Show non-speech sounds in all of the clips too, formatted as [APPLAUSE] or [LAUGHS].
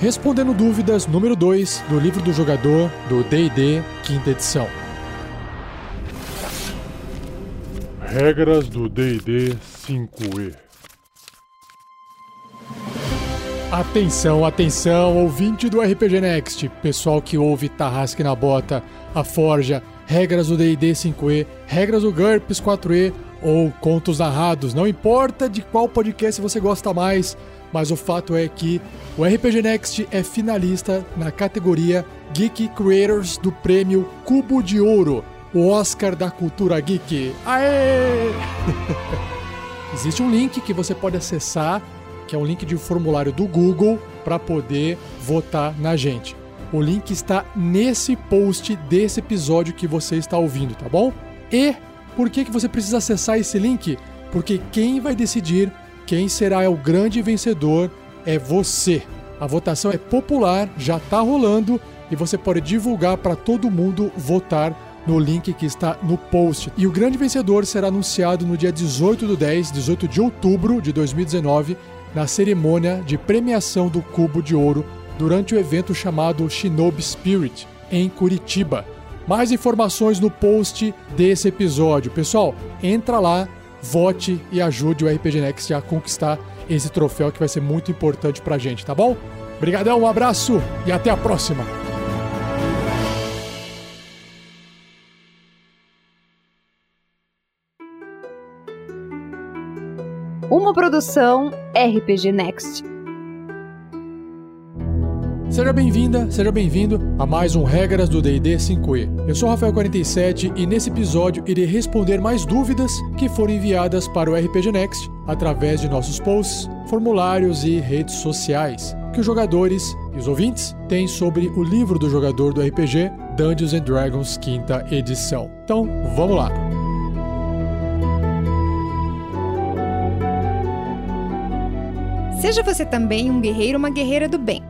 Respondendo Dúvidas número 2 do livro do jogador do DD, quinta edição. Regras do DD 5E. Atenção, atenção, ouvinte do RPG Next, pessoal que ouve Tarrasque na Bota, a Forja, regras do D&D 5e, regras do GURPS 4e ou contos narrados, não importa de qual podcast você gosta mais, mas o fato é que o RPG Next é finalista na categoria Geek Creators do prêmio Cubo de Ouro, o Oscar da cultura geek. Aê! [LAUGHS] Existe um link que você pode acessar, que é um link de um formulário do Google para poder votar na gente. O link está nesse post desse episódio que você está ouvindo, tá bom? E por que, que você precisa acessar esse link? Porque quem vai decidir quem será o grande vencedor é você. A votação é popular, já está rolando e você pode divulgar para todo mundo votar no link que está no post. E o grande vencedor será anunciado no dia 18 do 10, 18 de outubro de 2019, na cerimônia de premiação do Cubo de Ouro durante o evento chamado Shinobi Spirit, em Curitiba. Mais informações no post desse episódio. Pessoal, entra lá, vote e ajude o RPG Next a conquistar esse troféu que vai ser muito importante pra gente, tá bom? Obrigadão, um abraço e até a próxima! Uma produção RPG Next. Seja bem-vinda, seja bem-vindo a mais um Regras do D&D 5e. Eu sou Rafael47 e nesse episódio irei responder mais dúvidas que foram enviadas para o RPG Next através de nossos posts, formulários e redes sociais que os jogadores e os ouvintes têm sobre o livro do jogador do RPG Dungeons and Dragons quinta edição. Então, vamos lá. Seja você também um guerreiro ou uma guerreira do bem.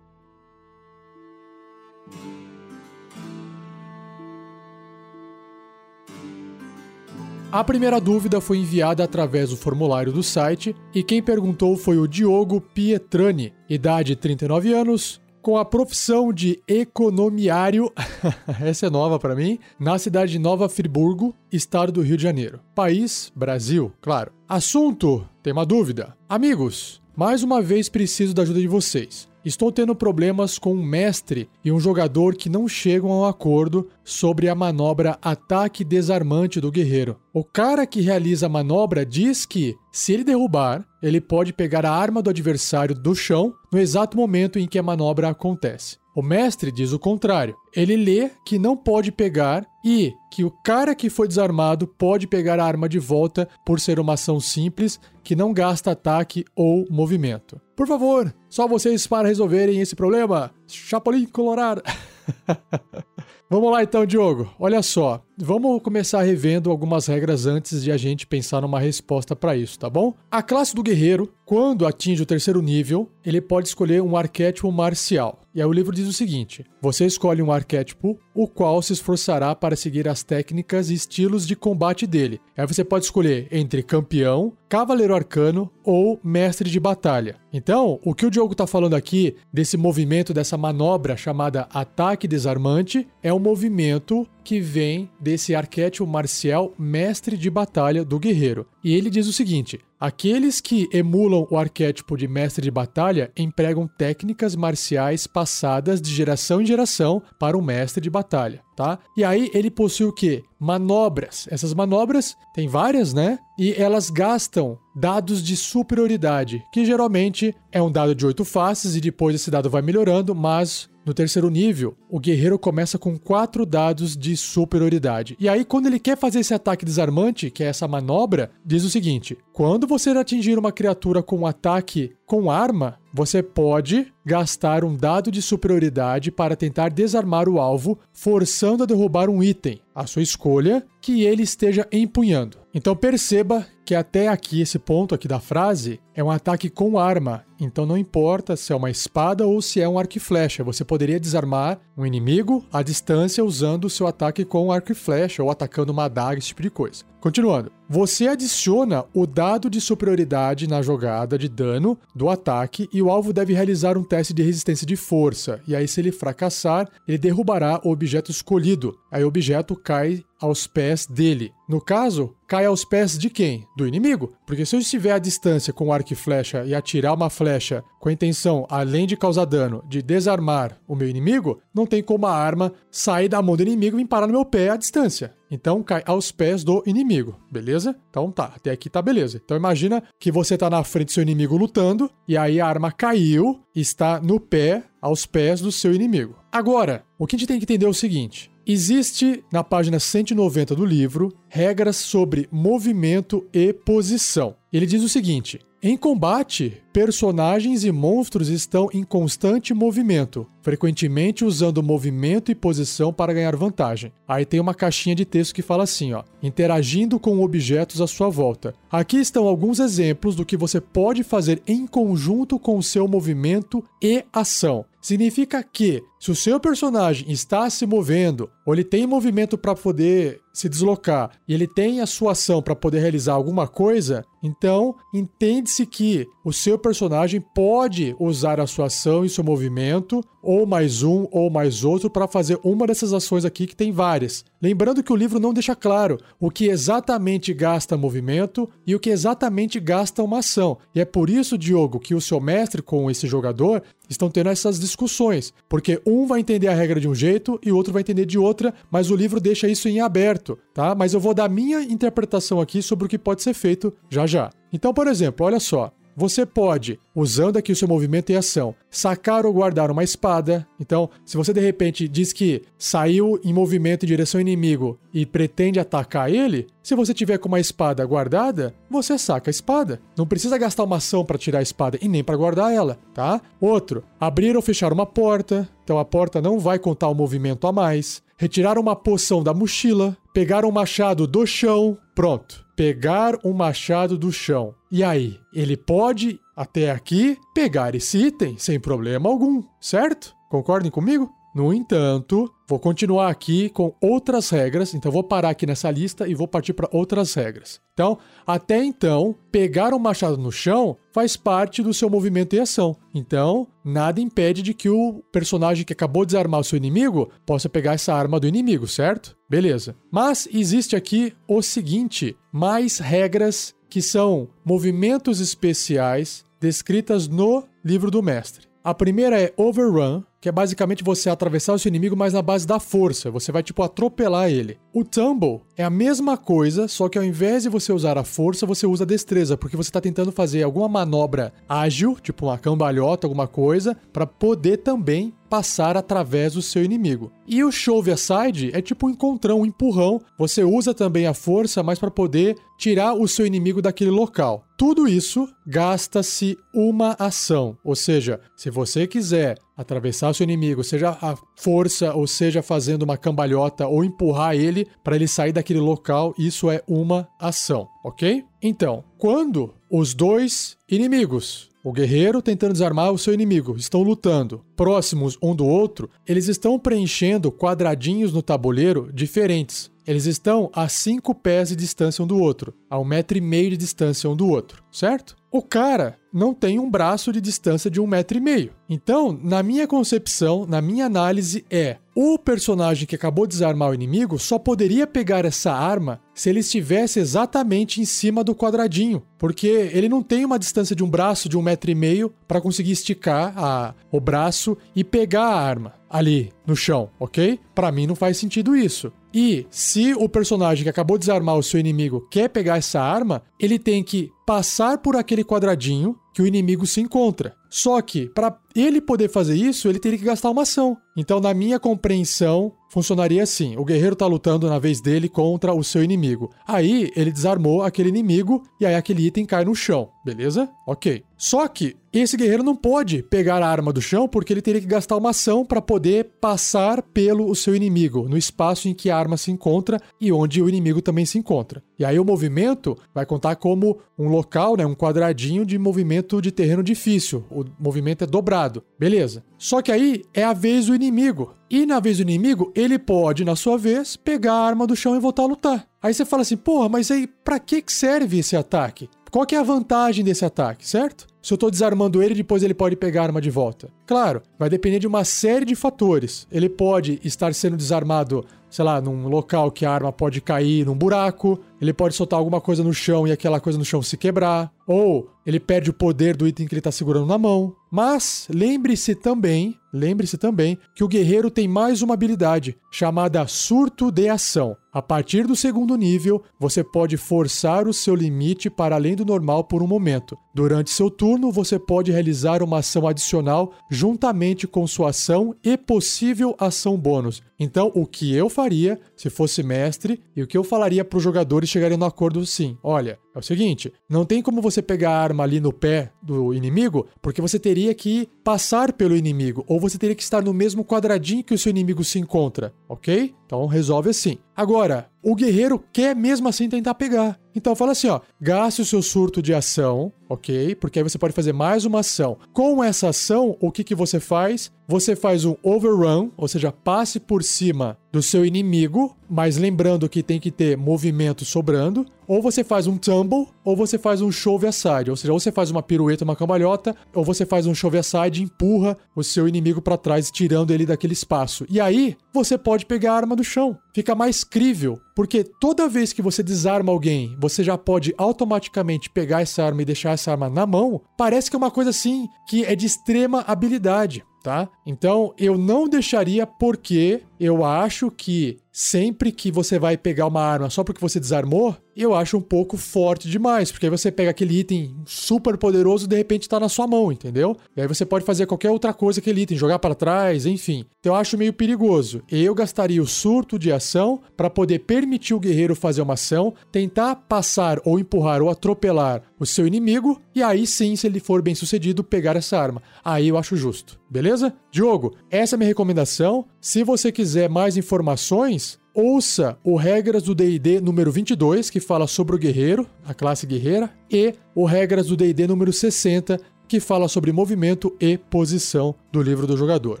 A primeira dúvida foi enviada através do formulário do site e quem perguntou foi o Diogo Pietrani, idade 39 anos, com a profissão de economiário, [LAUGHS] essa é nova para mim, na cidade de Nova Friburgo, estado do Rio de Janeiro. País, Brasil, claro. Assunto, tem uma dúvida. Amigos, mais uma vez preciso da ajuda de vocês. Estou tendo problemas com um mestre e um jogador que não chegam a um acordo sobre a manobra ataque desarmante do guerreiro. O cara que realiza a manobra diz que, se ele derrubar, ele pode pegar a arma do adversário do chão no exato momento em que a manobra acontece. O mestre diz o contrário. Ele lê que não pode pegar e que o cara que foi desarmado pode pegar a arma de volta por ser uma ação simples que não gasta ataque ou movimento. Por favor, só vocês para resolverem esse problema. Chapolin Colorado. [LAUGHS] Vamos lá então, Diogo. Olha só, vamos começar revendo algumas regras antes de a gente pensar numa resposta para isso, tá bom? A classe do guerreiro, quando atinge o terceiro nível, ele pode escolher um arquétipo marcial. E aí o livro diz o seguinte: você escolhe um arquétipo, o qual se esforçará para seguir as técnicas e estilos de combate dele. Aí você pode escolher entre campeão, cavaleiro arcano ou mestre de batalha. Então, o que o Diogo está falando aqui desse movimento, dessa manobra chamada ataque desarmante, é um movimento que vem desse arquétipo marcial mestre de batalha do guerreiro. E ele diz o seguinte: aqueles que emulam o arquétipo de mestre de batalha empregam técnicas marciais passadas de geração em geração para o mestre de batalha, tá? E aí ele possui o quê? Manobras. Essas manobras tem várias, né? E elas gastam dados de superioridade, que geralmente é um dado de oito faces e depois esse dado vai melhorando, mas no terceiro nível, o guerreiro começa com quatro dados de superioridade. E aí, quando ele quer fazer esse ataque desarmante, que é essa manobra, diz o seguinte: quando você atingir uma criatura com um ataque com arma, você pode gastar um dado de superioridade para tentar desarmar o alvo, forçando a derrubar um item, a sua escolha, que ele esteja empunhando. Então perceba que até aqui, esse ponto aqui da frase, é um ataque com arma. Então não importa se é uma espada ou se é um arco e flecha. Você poderia desarmar um inimigo à distância usando o seu ataque com arco e flecha ou atacando uma adaga, esse tipo de coisa. Continuando. Você adiciona o dado de superioridade na jogada de dano do ataque e o alvo deve realizar um teste de resistência de força. E aí, se ele fracassar, ele derrubará o objeto escolhido. Aí o objeto cai aos pés dele. No caso, cai aos pés de quem? Do inimigo. Porque se eu estiver à distância com arco e flecha e atirar uma flecha com a intenção, além de causar dano, de desarmar o meu inimigo, não tem como a arma sair da mão do inimigo e parar no meu pé à distância. Então cai aos pés do inimigo, beleza? Então tá, até aqui tá beleza. Então imagina que você tá na frente do seu inimigo lutando e aí a arma caiu, está no pé, aos pés do seu inimigo. Agora, o que a gente tem que entender é o seguinte: Existe na página 190 do livro regras sobre movimento e posição. Ele diz o seguinte: em combate, personagens e monstros estão em constante movimento, frequentemente usando movimento e posição para ganhar vantagem. Aí tem uma caixinha de texto que fala assim, ó, interagindo com objetos à sua volta. Aqui estão alguns exemplos do que você pode fazer em conjunto com o seu movimento e ação. Significa que se o seu personagem está se movendo, ou ele tem movimento para poder se deslocar, e ele tem a sua ação para poder realizar alguma coisa, então entende-se que o seu personagem pode usar a sua ação e seu movimento, ou mais um ou mais outro, para fazer uma dessas ações aqui que tem várias. Lembrando que o livro não deixa claro o que exatamente gasta movimento e o que exatamente gasta uma ação. E é por isso, Diogo, que o seu mestre com esse jogador estão tendo essas discussões, porque um vai entender a regra de um jeito e o outro vai entender de outra, mas o livro deixa isso em aberto, tá? Mas eu vou dar minha interpretação aqui sobre o que pode ser feito já já. Então, por exemplo, olha só, você pode, usando aqui o seu movimento e ação, sacar ou guardar uma espada. Então, se você de repente diz que saiu em movimento em direção ao inimigo e pretende atacar ele, se você tiver com uma espada guardada, você saca a espada. Não precisa gastar uma ação para tirar a espada e nem para guardar ela, tá? Outro, abrir ou fechar uma porta. Então a porta não vai contar o movimento a mais. Retirar uma poção da mochila, pegar um machado do chão, pronto pegar um machado do chão. E aí, ele pode, até aqui, pegar esse item sem problema algum, certo? Concordem comigo? No entanto, vou continuar aqui com outras regras, então vou parar aqui nessa lista e vou partir para outras regras. Então, até então, pegar um machado no chão faz parte do seu movimento e ação. Então, nada impede de que o personagem que acabou de desarmar o seu inimigo possa pegar essa arma do inimigo, certo? Beleza. Mas existe aqui o seguinte: mais regras que são movimentos especiais descritas no livro do mestre. A primeira é Overrun, que é basicamente você atravessar o seu inimigo, mas na base da força. Você vai, tipo, atropelar ele. O Tumble é a mesma coisa, só que ao invés de você usar a força, você usa a destreza, porque você está tentando fazer alguma manobra ágil, tipo uma cambalhota, alguma coisa, para poder também passar através do seu inimigo. E o Shove Aside é tipo um encontrão, um empurrão. Você usa também a força, mas para poder tirar o seu inimigo daquele local. Tudo isso gasta-se uma ação. Ou seja, se você quiser atravessar o seu inimigo, seja a força ou seja fazendo uma cambalhota ou empurrar ele para ele sair daquele local, isso é uma ação, ok? Então, quando os dois inimigos o guerreiro tentando desarmar o seu inimigo, estão lutando próximos um do outro, eles estão preenchendo quadradinhos no tabuleiro diferentes. Eles estão a cinco pés de distância um do outro, a um metro e meio de distância um do outro, certo? O cara não tem um braço de distância de um metro e meio. Então, na minha concepção, na minha análise, é o personagem que acabou de desarmar o inimigo só poderia pegar essa arma se ele estivesse exatamente em cima do quadradinho, porque ele não tem uma distância de um braço de um metro e meio para conseguir esticar a, o braço e pegar a arma ali no chão, ok? Para mim não faz sentido isso. E se o personagem que acabou de desarmar o seu inimigo quer pegar essa arma, ele tem que passar por aquele quadradinho que o inimigo se encontra. Só que, para ele poder fazer isso, ele teria que gastar uma ação. Então, na minha compreensão, funcionaria assim: o guerreiro tá lutando na vez dele contra o seu inimigo. Aí ele desarmou aquele inimigo e aí aquele item cai no chão, beleza? Ok. Só que esse guerreiro não pode pegar a arma do chão porque ele teria que gastar uma ação para poder passar pelo o seu inimigo, no espaço em que a arma se encontra e onde o inimigo também se encontra. E aí o movimento vai contar como um local, né, um quadradinho de movimento de terreno difícil. O movimento é dobrado. Beleza. Só que aí é a vez do inimigo. E na vez do inimigo, ele pode, na sua vez, pegar a arma do chão e voltar a lutar. Aí você fala assim, porra, mas aí pra que serve esse ataque? Qual que é a vantagem desse ataque, certo? Se eu estou desarmando ele, depois ele pode pegar a arma de volta. Claro, vai depender de uma série de fatores. Ele pode estar sendo desarmado, sei lá, num local que a arma pode cair num buraco, ele pode soltar alguma coisa no chão e aquela coisa no chão se quebrar, ou ele perde o poder do item que ele está segurando na mão. Mas lembre-se também, lembre-se também que o guerreiro tem mais uma habilidade chamada surto de ação. A partir do segundo nível, você pode forçar o seu limite para além do normal por um momento. Durante seu turno, você pode realizar uma ação adicional juntamente com sua ação e possível ação bônus. Então, o que eu faria se fosse mestre e o que eu falaria para os jogadores chegarem no acordo sim. Olha, é o seguinte, não tem como você pegar a arma ali no pé do inimigo, porque você teria que passar pelo inimigo, ou você teria que estar no mesmo quadradinho que o seu inimigo se encontra, ok? Então resolve assim. Agora, o guerreiro quer mesmo assim tentar pegar. Então fala assim, ó, gaste o seu surto de ação, ok? Porque aí você pode fazer mais uma ação. Com essa ação, o que, que você faz? Você faz um overrun, ou seja, passe por cima do seu inimigo, mas lembrando que tem que ter movimento sobrando. Ou você faz um tumble, ou você faz um shove aside, ou seja, ou você faz uma pirueta, uma cambalhota, ou você faz um shove aside empurra o seu inimigo para trás, tirando ele daquele espaço. E aí, você pode pegar a arma do chão. Fica mais crível, porque toda vez que você desarma alguém, você já pode automaticamente pegar essa arma e deixar essa arma na mão. Parece que é uma coisa assim que é de extrema habilidade tá? Então eu não deixaria porque eu acho que sempre que você vai pegar uma arma só porque você desarmou, eu acho um pouco forte demais, porque aí você pega aquele item super poderoso e de repente tá na sua mão, entendeu? E aí você pode fazer qualquer outra coisa com aquele item, jogar para trás, enfim. Então eu acho meio perigoso. Eu gastaria o surto de ação para poder permitir o guerreiro fazer uma ação, tentar passar ou empurrar ou atropelar o seu inimigo e aí sim, se ele for bem sucedido, pegar essa arma. Aí eu acho justo, beleza? Diogo, essa é a minha recomendação. Se você quiser mais informações, ouça o Regras do D&D número 22, que fala sobre o guerreiro, a classe guerreira, e o Regras do D&D número 60, que fala sobre movimento e posição do livro do jogador.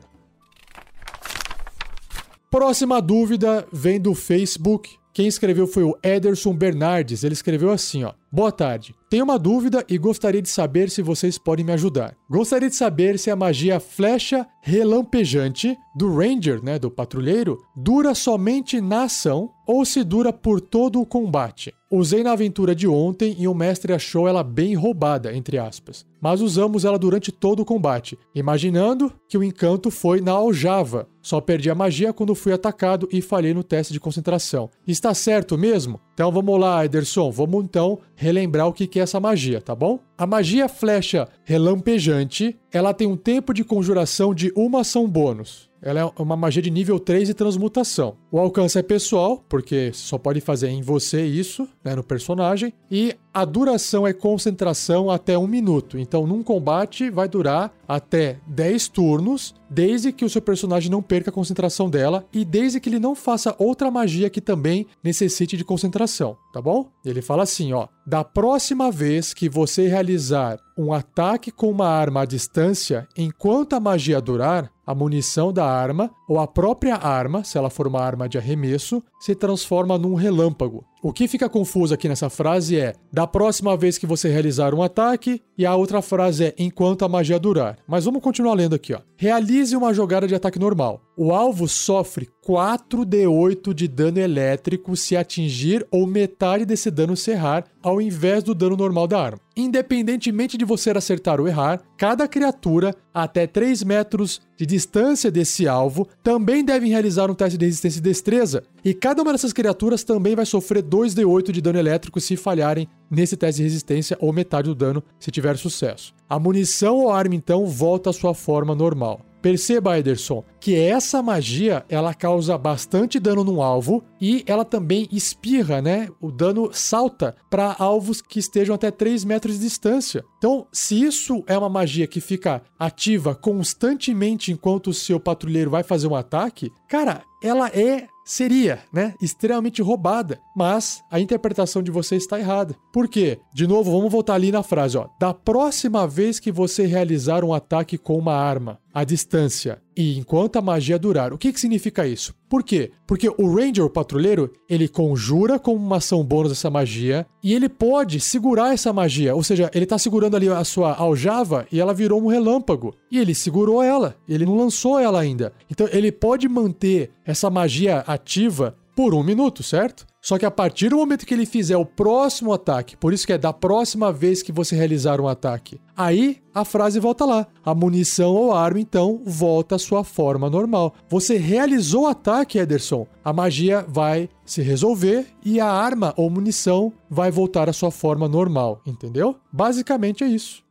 Próxima dúvida vem do Facebook. Quem escreveu foi o Ederson Bernardes. Ele escreveu assim, ó: Boa tarde. Tenho uma dúvida e gostaria de saber se vocês podem me ajudar. Gostaria de saber se a magia flecha relampejante do Ranger, né, do patrulheiro, dura somente na ação ou se dura por todo o combate. Usei na aventura de ontem e o mestre achou ela bem roubada, entre aspas. Mas usamos ela durante todo o combate, imaginando que o encanto foi na aljava. Só perdi a magia quando fui atacado e falhei no teste de concentração. Está certo mesmo? Então vamos lá, Ederson, vamos então relembrar o que é essa magia, tá bom? A magia flecha relampejante, ela tem um tempo de conjuração de uma ação bônus. Ela é uma magia de nível 3 de transmutação. O alcance é pessoal, porque só pode fazer em você isso, né, no personagem. E a duração é concentração até um minuto. Então, num combate, vai durar até 10 turnos, desde que o seu personagem não perca a concentração dela e desde que ele não faça outra magia que também necessite de concentração, tá bom? Ele fala assim, ó: da próxima vez que você realizar um ataque com uma arma à distância, enquanto a magia durar, a munição da arma ou a própria arma, se ela for uma arma de arremesso, se transforma num relâmpago. O que fica confuso aqui nessa frase é da próxima vez que você realizar um ataque, e a outra frase é enquanto a magia durar. Mas vamos continuar lendo aqui, ó. Realize uma jogada de ataque normal. O alvo sofre 4d8 de dano elétrico se atingir ou metade desse dano se errar, ao invés do dano normal da arma. Independentemente de você acertar ou errar, cada criatura até 3 metros de distância desse alvo também deve realizar um teste de resistência e destreza, e cada uma dessas criaturas também vai sofrer 2d8 de dano elétrico se falharem nesse teste de resistência ou metade do dano se tiver sucesso. A munição ou arma então volta à sua forma normal. Perceba, Ederson, que essa magia ela causa bastante dano no alvo e ela também espirra, né? O dano salta para alvos que estejam até 3 metros de distância. Então, se isso é uma magia que fica ativa constantemente enquanto o seu patrulheiro vai fazer um ataque, cara, ela é seria, né, extremamente roubada, mas a interpretação de você está errada. Por quê? De novo, vamos voltar ali na frase, ó. Da próxima vez que você realizar um ataque com uma arma, à distância e enquanto a magia durar. O que, que significa isso? Por quê? Porque o Ranger, o patrulheiro, ele conjura como uma ação bônus essa magia e ele pode segurar essa magia. Ou seja, ele está segurando ali a sua aljava e ela virou um relâmpago. E ele segurou ela, ele não lançou ela ainda. Então ele pode manter essa magia ativa por um minuto, certo? Só que a partir do momento que ele fizer o próximo ataque, por isso que é da próxima vez que você realizar um ataque, aí a frase volta lá. A munição ou arma, então, volta à sua forma normal. Você realizou o ataque, Ederson, a magia vai se resolver e a arma ou munição vai voltar à sua forma normal, entendeu? Basicamente é isso.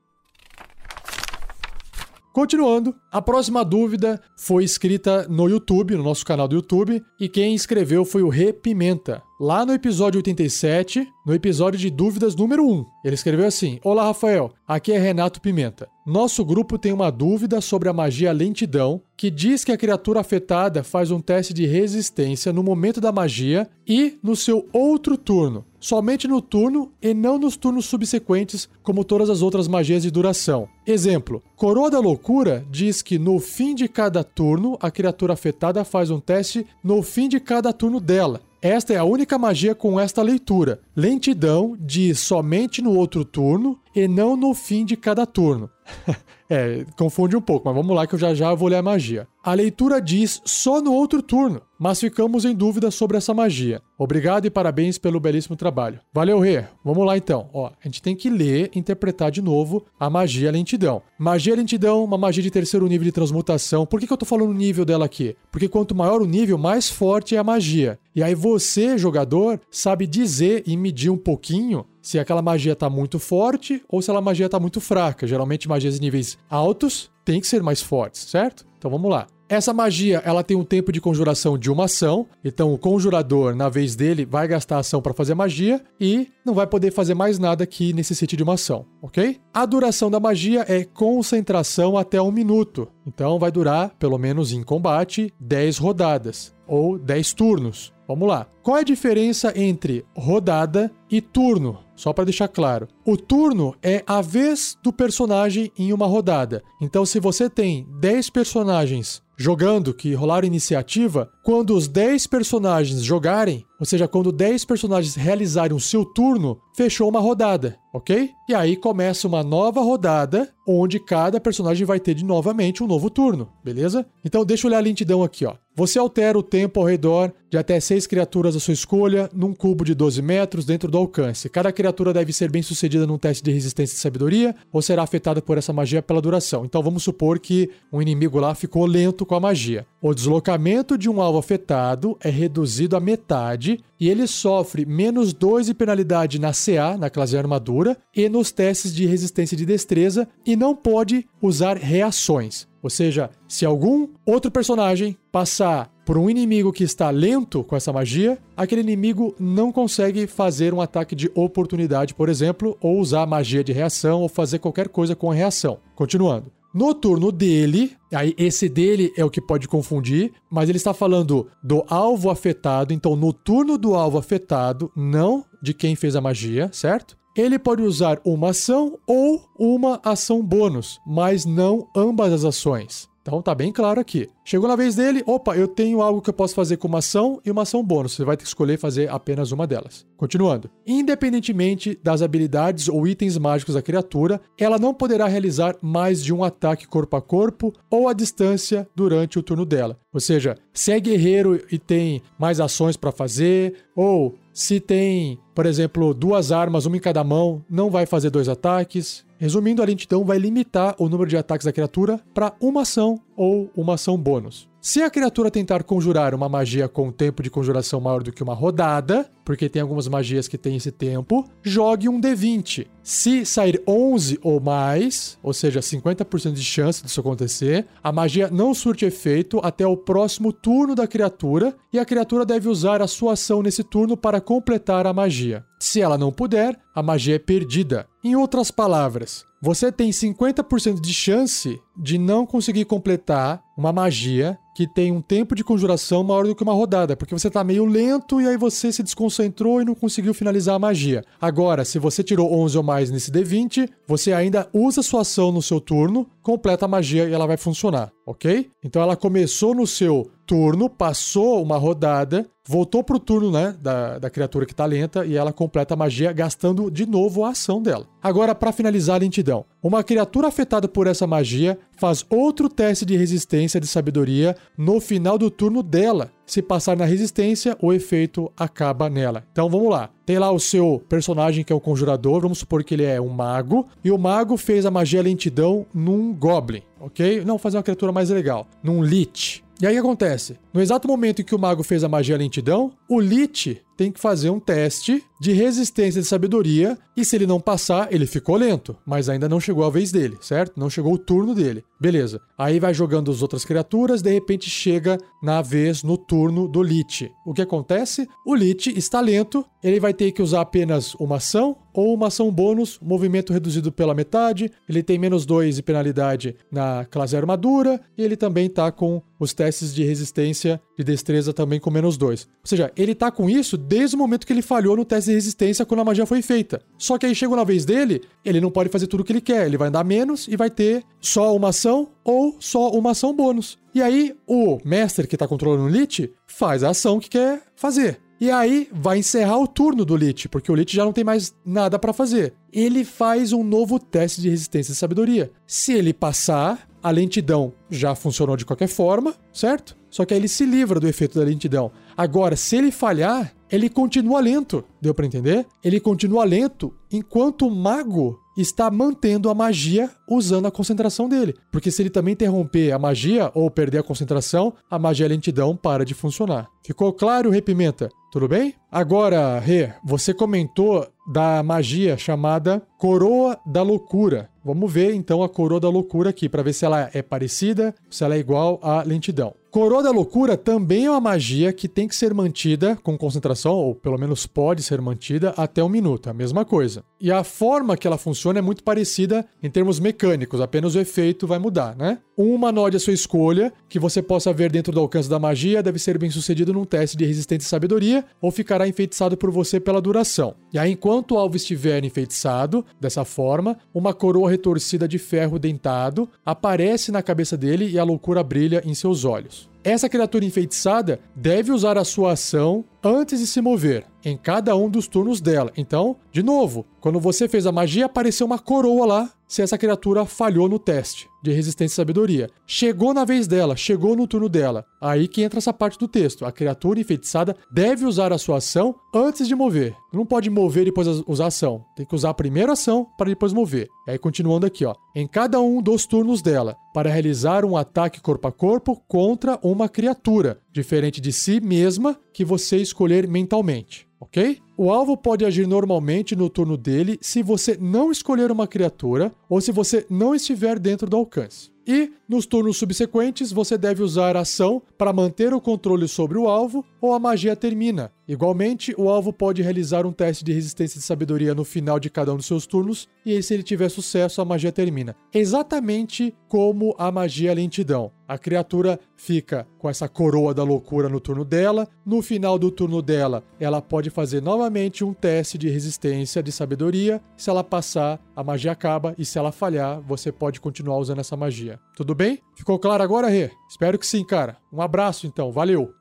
Continuando, a próxima dúvida foi escrita no YouTube, no nosso canal do YouTube, e quem escreveu foi o Repimenta. Lá no episódio 87, no episódio de dúvidas número 1, ele escreveu assim: Olá, Rafael, aqui é Renato Pimenta. Nosso grupo tem uma dúvida sobre a magia lentidão, que diz que a criatura afetada faz um teste de resistência no momento da magia e no seu outro turno, somente no turno e não nos turnos subsequentes, como todas as outras magias de duração. Exemplo: Coroa da Loucura diz que no fim de cada turno, a criatura afetada faz um teste no fim de cada turno dela. Esta é a única magia com esta leitura. Lentidão diz somente no outro turno e não no fim de cada turno. [LAUGHS] é, confunde um pouco, mas vamos lá que eu já já vou ler a magia. A leitura diz só no outro turno, mas ficamos em dúvida sobre essa magia. Obrigado e parabéns pelo belíssimo trabalho. Valeu, Rê. Vamos lá então. Ó, a gente tem que ler e interpretar de novo a magia lentidão. Magia lentidão, uma magia de terceiro nível de transmutação. Por que, que eu tô falando o nível dela aqui? Porque quanto maior o nível, mais forte é a magia. E aí você, jogador, sabe dizer e medir um pouquinho se aquela magia está muito forte ou se aquela magia está muito fraca. Geralmente magias de níveis altos têm que ser mais fortes, certo? Então vamos lá. Essa magia, ela tem um tempo de conjuração de uma ação, então o conjurador, na vez dele, vai gastar a ação para fazer magia e não vai poder fazer mais nada que necessite de uma ação, ok? A duração da magia é concentração até um minuto, então vai durar, pelo menos em combate, 10 rodadas ou 10 turnos. Vamos lá. Qual é a diferença entre rodada e turno? Só para deixar claro. O turno é a vez do personagem em uma rodada. Então, se você tem 10 personagens jogando que rolaram iniciativa, quando os 10 personagens jogarem, ou seja, quando 10 personagens realizarem o seu turno, fechou uma rodada, ok? E aí começa uma nova rodada, onde cada personagem vai ter de novamente um novo turno, beleza? Então deixa eu olhar a lentidão aqui, ó. Você altera o tempo ao redor de até 6 criaturas da sua escolha num cubo de 12 metros dentro do alcance. Cada criatura deve ser bem sucedida num teste de resistência e sabedoria ou será afetada por essa magia pela duração. Então vamos supor que um inimigo lá ficou lento com a magia. O deslocamento de um alvo afetado é reduzido à metade e ele sofre menos 2 de penalidade na CA, na classe armadura, e nos testes de resistência de destreza, e não pode usar reações. Ou seja, se algum outro personagem passar por um inimigo que está lento com essa magia, aquele inimigo não consegue fazer um ataque de oportunidade, por exemplo, ou usar magia de reação ou fazer qualquer coisa com a reação. Continuando. No turno dele, aí esse dele é o que pode confundir, mas ele está falando do alvo afetado, então no turno do alvo afetado, não de quem fez a magia, certo? Ele pode usar uma ação ou uma ação bônus, mas não ambas as ações. Então tá bem claro aqui. Chegou na vez dele, opa, eu tenho algo que eu posso fazer com uma ação e uma ação bônus. Você vai ter que escolher fazer apenas uma delas. Continuando. Independentemente das habilidades ou itens mágicos da criatura, ela não poderá realizar mais de um ataque corpo a corpo ou à distância durante o turno dela. Ou seja, se é guerreiro e tem mais ações para fazer, ou se tem, por exemplo, duas armas, uma em cada mão, não vai fazer dois ataques. Resumindo, a lentidão vai limitar o número de ataques da criatura para uma ação ou uma ação bônus. Se a criatura tentar conjurar uma magia com tempo de conjuração maior do que uma rodada, porque tem algumas magias que tem esse tempo, jogue um D20. Se sair 11 ou mais, ou seja, 50% de chance disso acontecer, a magia não surte efeito até o próximo turno da criatura e a criatura deve usar a sua ação nesse turno para completar a magia. Se ela não puder, a magia é perdida. Em outras palavras, você tem 50% de chance de não conseguir completar uma magia que tem um tempo de conjuração maior do que uma rodada, porque você tá meio lento e aí você se desconcentrou e não conseguiu finalizar a magia. Agora, se você tirou 11 ou mais nesse D20, você ainda usa sua ação no seu turno, completa a magia e ela vai funcionar, ok? Então ela começou no seu turno, passou uma rodada, voltou pro turno, né, da, da criatura que tá lenta e ela completa a magia gastando de novo a ação dela. Agora, para finalizar a lentidão, uma criatura afetada por essa magia faz outro teste de resistência de sabedoria no final do turno dela. Se passar na resistência, o efeito acaba nela. Então vamos lá. Tem lá o seu personagem que é o conjurador, vamos supor que ele é um mago, e o mago fez a magia lentidão num goblin, ok? Não, fazer uma criatura mais legal, num lich. E aí o que acontece? No exato momento em que o mago fez a magia lentidão, o Lich tem que fazer um teste de resistência de sabedoria e se ele não passar, ele ficou lento, mas ainda não chegou a vez dele, certo? Não chegou o turno dele. Beleza. Aí vai jogando as outras criaturas, de repente chega na vez no turno do Lich. O que acontece? O Lich está lento, ele vai ter que usar apenas uma ação ou uma ação bônus, movimento reduzido pela metade, ele tem menos 2 de penalidade na classe armadura e ele também tá com os testes de resistência de destreza também com menos 2. Ou seja, ele tá com isso desde o momento que ele falhou no teste de resistência quando a magia foi feita. Só que aí chega na vez dele, ele não pode fazer tudo o que ele quer, ele vai andar menos e vai ter só uma ação ou só uma ação bônus. E aí o mestre que tá controlando o Lich faz a ação que quer fazer. E aí vai encerrar o turno do Lich, porque o Lich já não tem mais nada para fazer. Ele faz um novo teste de resistência e sabedoria. Se ele passar, a lentidão já funcionou de qualquer forma, certo? Só que aí ele se livra do efeito da lentidão. Agora, se ele falhar, ele continua lento. Deu para entender? Ele continua lento enquanto o mago está mantendo a magia usando a concentração dele. Porque se ele também interromper a magia ou perder a concentração, a magia lentidão para de funcionar. Ficou claro, Repimenta? Tudo bem? Agora, Rê, você comentou da magia chamada Coroa da Loucura. Vamos ver então a Coroa da Loucura aqui para ver se ela é parecida, se ela é igual à lentidão. Coroa da Loucura também é uma magia que tem que ser mantida com concentração, ou pelo menos pode ser mantida, até um minuto. A mesma coisa. E a forma que ela funciona é muito parecida em termos mecânicos, apenas o efeito vai mudar, né? Um humanoide à sua escolha, que você possa ver dentro do alcance da magia, deve ser bem sucedido num teste de resistência e sabedoria, ou ficará enfeitiçado por você pela duração. E aí, enquanto o alvo estiver enfeitiçado, dessa forma, uma coroa retorcida de ferro dentado aparece na cabeça dele e a loucura brilha em seus olhos. Essa criatura enfeitiçada deve usar a sua ação antes de se mover, em cada um dos turnos dela. Então, de novo, quando você fez a magia, apareceu uma coroa lá se essa criatura falhou no teste de resistência e sabedoria. Chegou na vez dela, chegou no turno dela. Aí que entra essa parte do texto. A criatura enfeitiçada deve usar a sua ação antes de mover. Não pode mover e depois usar a ação. Tem que usar a primeira ação para depois mover. E aí continuando aqui, ó. Em cada um dos turnos dela, para realizar um ataque corpo a corpo contra uma criatura, diferente de si mesma que você escolher mentalmente ok? O alvo pode agir normalmente no turno dele se você não escolher uma criatura ou se você não estiver dentro do alcance. E, nos turnos subsequentes, você deve usar a ação para manter o controle sobre o alvo ou a magia termina. Igualmente, o alvo pode realizar um teste de resistência de sabedoria no final de cada um dos seus turnos, e se ele tiver sucesso, a magia termina. Exatamente como a magia lentidão. A criatura fica com essa coroa da loucura no turno dela. No final do turno dela, ela pode fazer novamente um teste de resistência de sabedoria. Se ela passar, a magia acaba, e se ela falhar, você pode continuar usando essa magia. Tudo bem? Ficou claro agora, Rê? Espero que sim, cara. Um abraço então, valeu!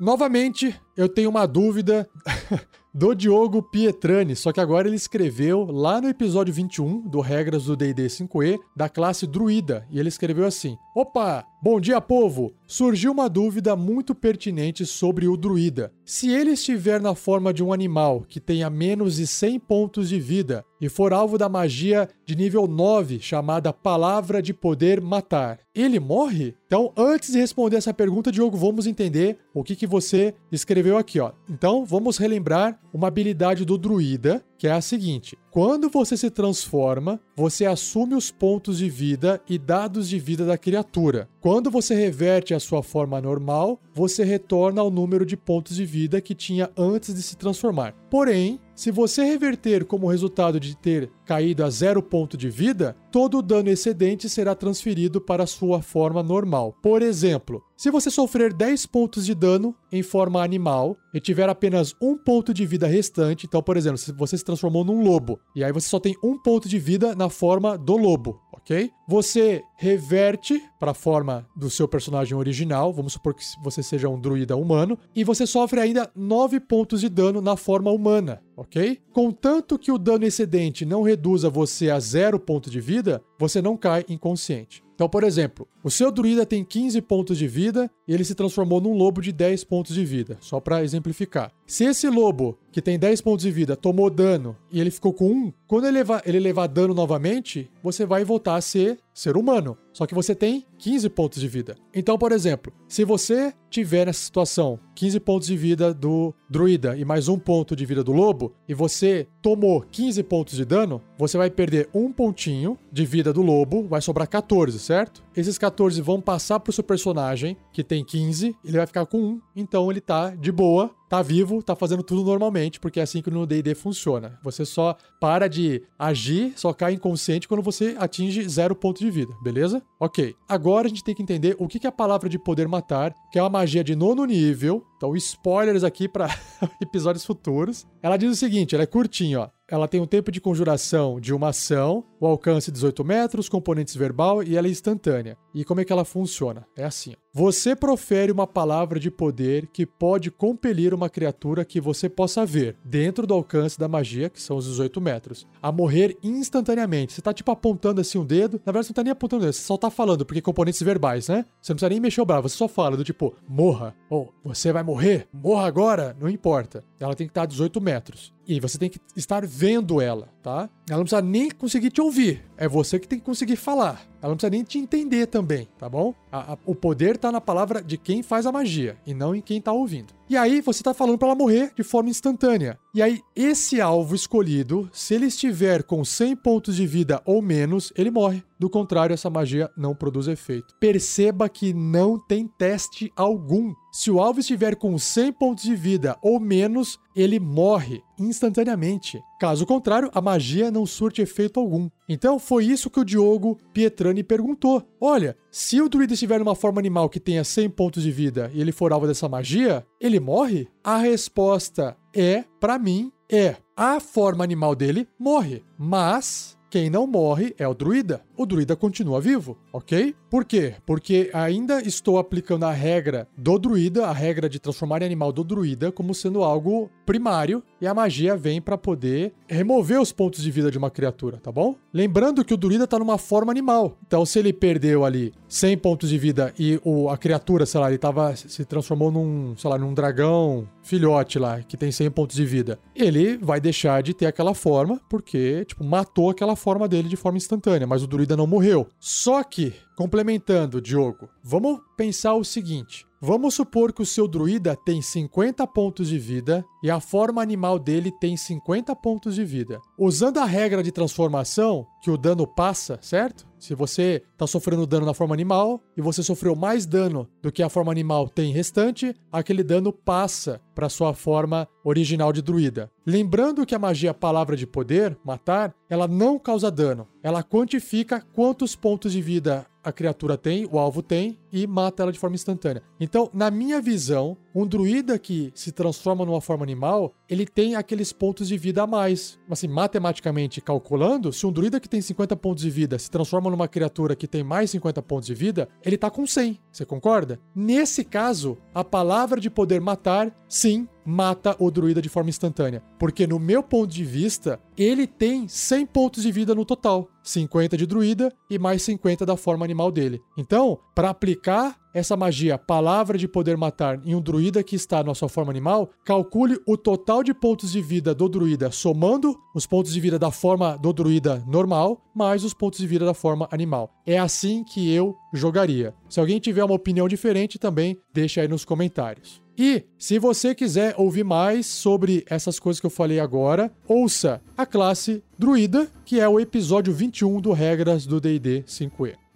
Novamente, eu tenho uma dúvida [LAUGHS] do Diogo Pietrani, só que agora ele escreveu lá no episódio 21 do Regras do D&D 5e da classe Druida, e ele escreveu assim: Opa, bom dia povo! Surgiu uma dúvida muito pertinente sobre o druida. Se ele estiver na forma de um animal que tenha menos de 100 pontos de vida e for alvo da magia de nível 9 chamada Palavra de Poder Matar, ele morre? Então, antes de responder essa pergunta, Diogo, vamos entender o que, que você escreveu aqui, ó. Então, vamos relembrar uma habilidade do druida, que é a seguinte: quando você se transforma, você assume os pontos de vida e dados de vida da criatura. Quando você reverte a sua forma normal, você retorna ao número de pontos de vida que tinha antes de se transformar. Porém, se você reverter como resultado de ter caído a zero ponto de vida, todo o dano excedente será transferido para sua forma normal. Por exemplo, se você sofrer 10 pontos de dano em forma animal e tiver apenas um ponto de vida restante, então, por exemplo, se você se transformou num lobo e aí você só tem um ponto de vida na forma do lobo, ok? Você reverte para a forma do seu personagem original, vamos supor que você seja um druida humano, e você sofre ainda 9 pontos de dano na forma humana, ok? Contanto que o dano excedente não reduza você a zero ponto de vida, você não cai inconsciente. Então, por exemplo, o seu druida tem 15 pontos de vida e ele se transformou num lobo de 10 pontos de vida, só para exemplificar. Se esse lobo, que tem 10 pontos de vida, tomou dano e ele ficou com 1, quando ele levar, ele levar dano novamente, você vai voltar a ser ser humano. Só que você tem 15 pontos de vida. Então, por exemplo, se você tiver nessa situação 15 pontos de vida do druida e mais um ponto de vida do lobo, e você tomou 15 pontos de dano, você vai perder um pontinho de vida do lobo, vai sobrar 14, certo? Esses 14 vão passar pro seu personagem, que tem 15, ele vai ficar com 1, então ele tá de boa, tá vivo, tá fazendo tudo normalmente, porque é assim que no D&D funciona. Você só para de agir, só cai inconsciente quando você atinge zero ponto de vida, beleza? Ok. Agora a gente tem que entender o que é a palavra de poder matar, que é uma magia de nono nível. Então, spoilers aqui para [LAUGHS] episódios futuros. Ela diz o seguinte, ela é curtinha, ó. Ela tem um tempo de conjuração de uma ação, o alcance 18 metros, componentes verbal e ela é instantânea. E como é que ela funciona? É assim: ó. Você profere uma palavra de poder que pode compelir uma criatura que você possa ver dentro do alcance da magia, que são os 18 metros, a morrer instantaneamente. Você tá tipo apontando assim um dedo, na verdade você não tá nem apontando você só tá falando, porque componentes verbais, né? Você não precisa nem mexer o braço, você só fala do tipo, morra, ou você vai morrer, morra agora, não importa. Ela tem que estar a 18 metros. E você tem que estar vendo ela, tá? Ela não precisa nem conseguir te ouvir. É você que tem que conseguir falar. Ela não precisa nem te entender também, tá bom? A, a, o poder tá na palavra de quem faz a magia e não em quem tá ouvindo. E aí você tá falando para ela morrer de forma instantânea. E aí esse alvo escolhido, se ele estiver com 100 pontos de vida ou menos, ele morre. Do contrário, essa magia não produz efeito. Perceba que não tem teste algum. Se o alvo estiver com 100 pontos de vida ou menos, ele morre instantaneamente. Caso contrário, a magia não surte efeito algum. Então foi isso que o Diogo Pietrani perguntou. Olha, se o druida estiver numa forma animal que tenha 100 pontos de vida e ele for alvo dessa magia, ele morre? A resposta é, para mim, é. A forma animal dele morre, mas quem não morre é o druida. O druida continua vivo, ok? Por quê? Porque ainda estou aplicando a regra do druida, a regra de transformar em animal do druida, como sendo algo primário, e a magia vem para poder remover os pontos de vida de uma criatura, tá bom? Lembrando que o druida tá numa forma animal. Então, se ele perdeu ali 100 pontos de vida e o, a criatura, sei lá, ele tava, se transformou num, sei lá, num dragão filhote lá, que tem 100 pontos de vida, ele vai deixar de ter aquela forma, porque, tipo, matou aquela forma dele de forma instantânea, mas o druida não morreu. Só que, complementando, Diogo, vamos pensar o seguinte: Vamos supor que o seu druida tem 50 pontos de vida e a forma animal dele tem 50 pontos de vida. Usando a regra de transformação, que o dano passa, certo? Se você está sofrendo dano na forma animal e você sofreu mais dano do que a forma animal tem restante, aquele dano passa para sua forma original de druida. Lembrando que a magia Palavra de Poder, matar, ela não causa dano. Ela quantifica quantos pontos de vida a criatura tem, o alvo tem, e mata ela de forma instantânea. Então, na minha visão, um druida que se transforma numa forma animal, ele tem aqueles pontos de vida a mais. Assim, matematicamente calculando, se um druida que tem 50 pontos de vida se transforma numa criatura que tem mais 50 pontos de vida, ele tá com 100. Você concorda? Nesse caso, a palavra de poder matar, sim, mata o druida de forma instantânea. Porque, no meu ponto de vista, ele tem 100 pontos de vida no total. 50 de druida e mais 50 da forma animal dele. Então, para aplicar aplicar essa magia, palavra de poder matar, em um druida que está na sua forma animal, calcule o total de pontos de vida do druida, somando os pontos de vida da forma do druida normal, mais os pontos de vida da forma animal. É assim que eu jogaria. Se alguém tiver uma opinião diferente, também deixa aí nos comentários. E se você quiser ouvir mais sobre essas coisas que eu falei agora, ouça a classe Druida, que é o episódio 21 do Regras do D&D 5e.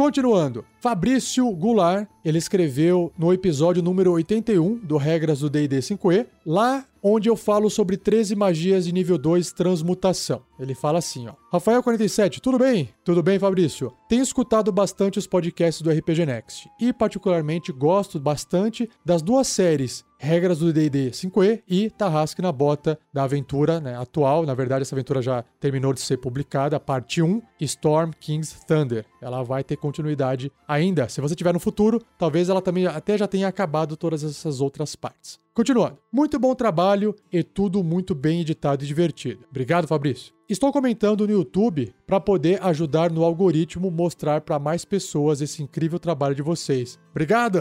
Continuando, Fabrício Goulart, ele escreveu no episódio número 81 do Regras do D&D 5e, lá onde eu falo sobre 13 magias de nível 2 transmutação. Ele fala assim, ó. Rafael 47, tudo bem? Tudo bem, Fabrício? Tenho escutado bastante os podcasts do RPG Next e particularmente gosto bastante das duas séries Regras do D&D 5e e Tarrasque na Bota da aventura né, atual. Na verdade, essa aventura já terminou de ser publicada, parte 1, Storm King's Thunder. Ela vai ter continuidade ainda. Se você tiver no futuro, talvez ela também até já tenha acabado todas essas outras partes. Continuando. Muito bom trabalho e tudo muito bem editado e divertido. Obrigado, Fabrício. Estou comentando no YouTube para poder ajudar no algoritmo mostrar para mais pessoas esse incrível trabalho de vocês. Obrigado!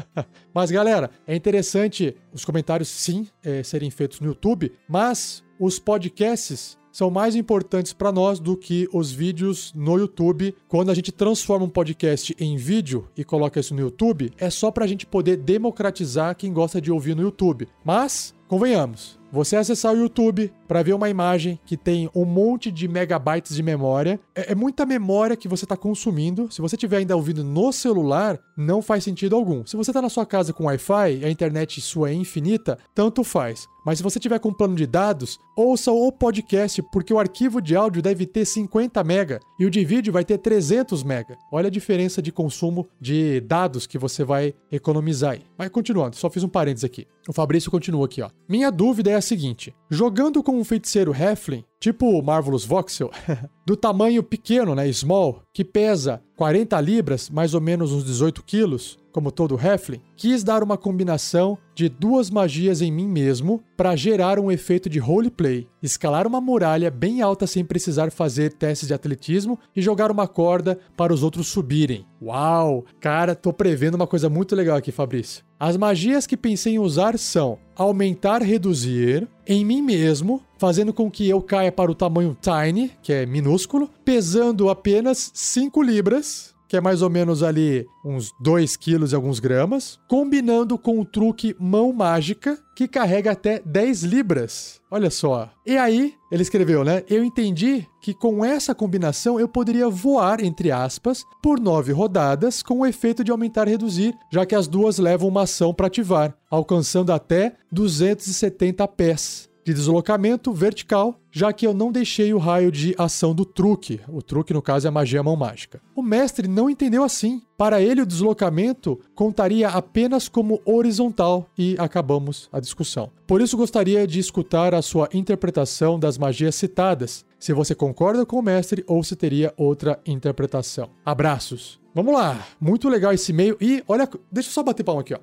[LAUGHS] mas galera, é interessante os comentários sim é, serem feitos no YouTube, mas os podcasts são mais importantes para nós do que os vídeos no YouTube. Quando a gente transforma um podcast em vídeo e coloca isso no YouTube, é só para a gente poder democratizar quem gosta de ouvir no YouTube. Mas, convenhamos, você acessar o YouTube para ver uma imagem que tem um monte de megabytes de memória. É, é muita memória que você está consumindo. Se você estiver ainda ouvindo no celular, não faz sentido algum. Se você está na sua casa com Wi-Fi a internet sua é infinita, tanto faz. Mas se você tiver com plano de dados, ouça o podcast, porque o arquivo de áudio deve ter 50 mega e o de vídeo vai ter 300 mega. Olha a diferença de consumo de dados que você vai economizar aí. Mas continuando, só fiz um parênteses aqui. O Fabrício continua aqui, ó. Minha dúvida é a seguinte: jogando com um feiticeiro Heflin, tipo Marvelous Voxel, [LAUGHS] do tamanho pequeno, né, small, que pesa 40 libras, mais ou menos uns 18 quilos, como todo Heflin, quis dar uma combinação de duas magias em mim mesmo para gerar um efeito de roleplay, escalar uma muralha bem alta sem precisar fazer testes de atletismo e jogar uma corda para os outros subirem. Uau! Cara, tô prevendo uma coisa muito legal aqui, Fabrício. As magias que pensei em usar são aumentar, reduzir em mim mesmo, fazendo com que eu caia para o tamanho tiny, que é minúsculo, pesando apenas 5 libras, que é mais ou menos ali uns 2 quilos e alguns gramas, combinando com o truque mão mágica, que carrega até 10 libras. Olha só. E aí, ele escreveu, né? Eu entendi que com essa combinação eu poderia voar, entre aspas, por 9 rodadas, com o efeito de aumentar e reduzir, já que as duas levam uma ação para ativar, alcançando até 270 pés de deslocamento vertical, já que eu não deixei o raio de ação do truque. O truque, no caso, é a magia mão mágica. O mestre não entendeu assim. Para ele, o deslocamento contaria apenas como horizontal e acabamos a discussão. Por isso, gostaria de escutar a sua interpretação das magias citadas. Se você concorda com o mestre ou se teria outra interpretação. Abraços. Vamos lá. Muito legal esse e-mail. E olha, deixa eu só bater palma aqui, ó.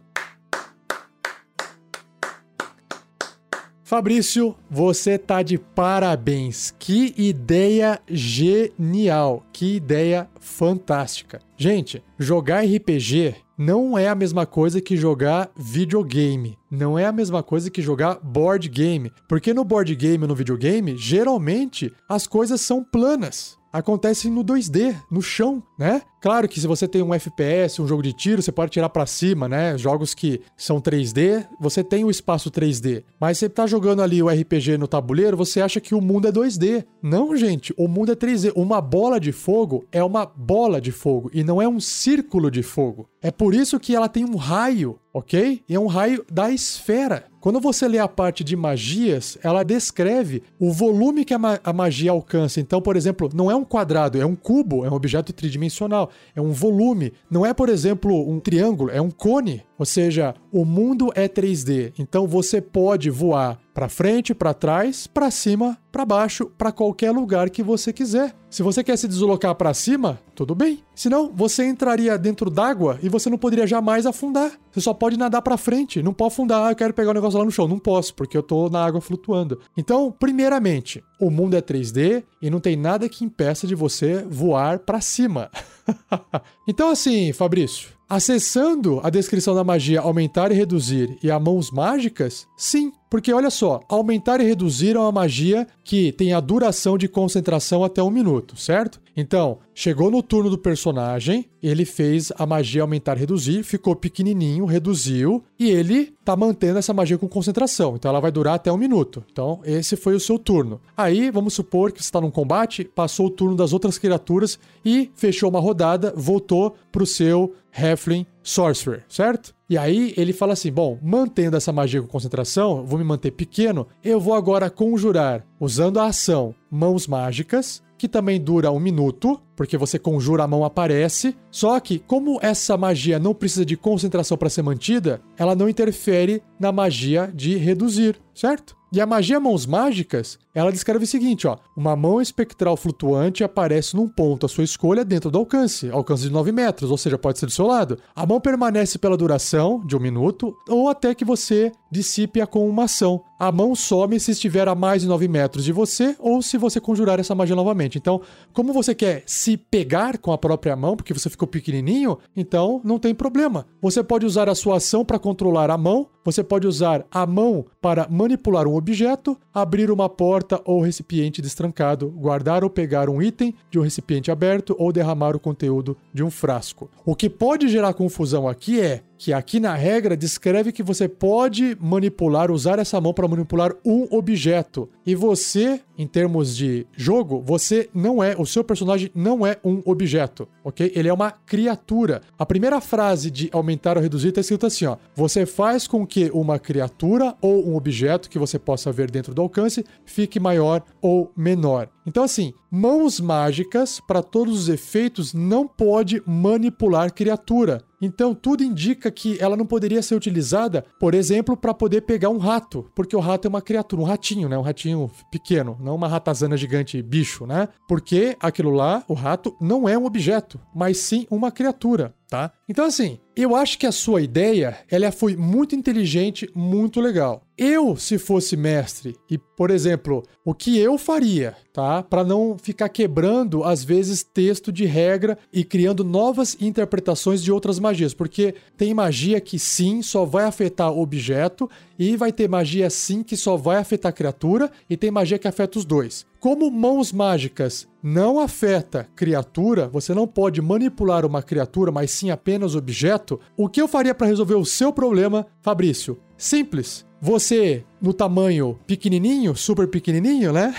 Fabrício, você tá de parabéns. Que ideia genial. Que ideia fantástica. Gente, jogar RPG não é a mesma coisa que jogar videogame. Não é a mesma coisa que jogar board game. Porque no board game ou no videogame, geralmente as coisas são planas acontecem no 2D, no chão, né? Claro que se você tem um FPS, um jogo de tiro, você pode tirar para cima, né? Jogos que são 3D, você tem o espaço 3D. Mas você tá jogando ali o RPG no tabuleiro, você acha que o mundo é 2D. Não, gente, o mundo é 3D. Uma bola de fogo é uma bola de fogo e não é um círculo de fogo. É por isso que ela tem um raio, ok? E é um raio da esfera. Quando você lê a parte de magias, ela descreve o volume que a, ma a, magia alcança. Então, por exemplo, não é um quadrado, é um cubo, é um objeto tridimensional, é um volume. Não é, por exemplo, um triângulo, é um cone. Ou seja, o mundo é 3D. Então você pode voar para frente, para trás, para cima, para baixo, para qualquer lugar que você quiser. Se você quer se deslocar para cima, tudo bem. Senão, você entraria dentro d'água e você não poderia jamais afundar. Você só pode nadar para frente, não pode afundar. Ah, eu quero pegar o um negócio lá no chão. Não posso, porque eu tô na água flutuando. Então, primeiramente, o mundo é 3D e não tem nada que impeça de você voar para cima. [LAUGHS] então, assim, Fabrício, acessando a descrição da magia aumentar e reduzir e a mãos mágicas, sim, porque olha só, aumentar e reduzir é uma magia que tem a duração de concentração até um minuto, certo? Então, chegou no turno do personagem, ele fez a magia aumentar reduzir, ficou pequenininho, reduziu, e ele tá mantendo essa magia com concentração. Então ela vai durar até um minuto. Então, esse foi o seu turno. Aí, vamos supor que você está num combate, passou o turno das outras criaturas e fechou uma rodada, voltou pro seu Halfling Sorcerer, certo? E aí ele fala assim: bom, mantendo essa magia com concentração, vou me manter pequeno, eu vou agora conjurar, usando a ação Mãos Mágicas, que também dura um minuto, porque você conjura a mão aparece. Só que, como essa magia não precisa de concentração para ser mantida, ela não interfere na magia de reduzir, certo? E a magia Mãos Mágicas, ela descreve o seguinte, ó: uma mão espectral flutuante aparece num ponto à sua escolha dentro do alcance, alcance de 9 metros, ou seja, pode ser do seu lado. A mão permanece pela duração de um minuto ou até que você dissipe-a com uma ação. A mão some se estiver a mais de 9 metros de você ou se você conjurar essa magia novamente. Então, como você quer se pegar com a própria mão, porque você ficou pequenininho, então não tem problema. Você pode usar a sua ação para controlar a mão, você pode usar a mão para manipular um objeto, abrir uma porta ou recipiente destrancado, guardar ou pegar um item de um recipiente aberto ou derramar o conteúdo de um frasco. O que pode gerar confusão aqui é que aqui na regra descreve que você pode manipular, usar essa mão para manipular um objeto. E você, em termos de jogo, você não é, o seu personagem não é um objeto, ok? Ele é uma criatura. A primeira frase de aumentar ou reduzir está escrito assim, ó. Você faz com que uma criatura ou um objeto que você possa ver dentro do alcance fique maior ou menor. Então, assim, mãos mágicas, para todos os efeitos, não pode manipular criatura. Então, tudo indica que ela não poderia ser utilizada, por exemplo, para poder pegar um rato, porque o rato é uma criatura, um ratinho, né? Um ratinho pequeno, não uma ratazana gigante bicho, né? Porque aquilo lá, o rato, não é um objeto, mas sim uma criatura tá? Então assim, eu acho que a sua ideia, ela foi muito inteligente, muito legal. Eu, se fosse mestre, e por exemplo, o que eu faria, tá? Para não ficar quebrando às vezes texto de regra e criando novas interpretações de outras magias, porque tem magia que sim só vai afetar objeto e vai ter magia sim que só vai afetar a criatura e tem magia que afeta os dois. Como mãos mágicas não afeta criatura, você não pode manipular uma criatura, mas sim apenas objeto. O que eu faria para resolver o seu problema, Fabrício? Simples. Você, no tamanho pequenininho, super pequenininho, né?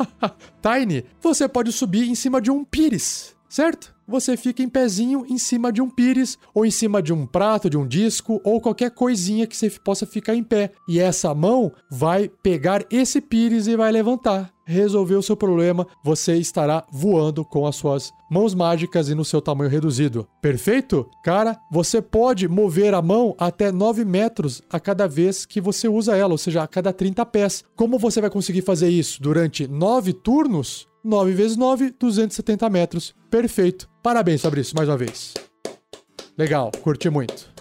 [LAUGHS] Tiny, você pode subir em cima de um pires, certo? Você fica em pezinho em cima de um pires, ou em cima de um prato, de um disco, ou qualquer coisinha que você possa ficar em pé. E essa mão vai pegar esse pires e vai levantar resolver o seu problema, você estará voando com as suas mãos mágicas e no seu tamanho reduzido. Perfeito? Cara, você pode mover a mão até 9 metros a cada vez que você usa ela, ou seja, a cada 30 pés. Como você vai conseguir fazer isso durante 9 turnos? 9 vezes 9, 270 metros. Perfeito. Parabéns, Fabrício, mais uma vez. Legal, curti muito.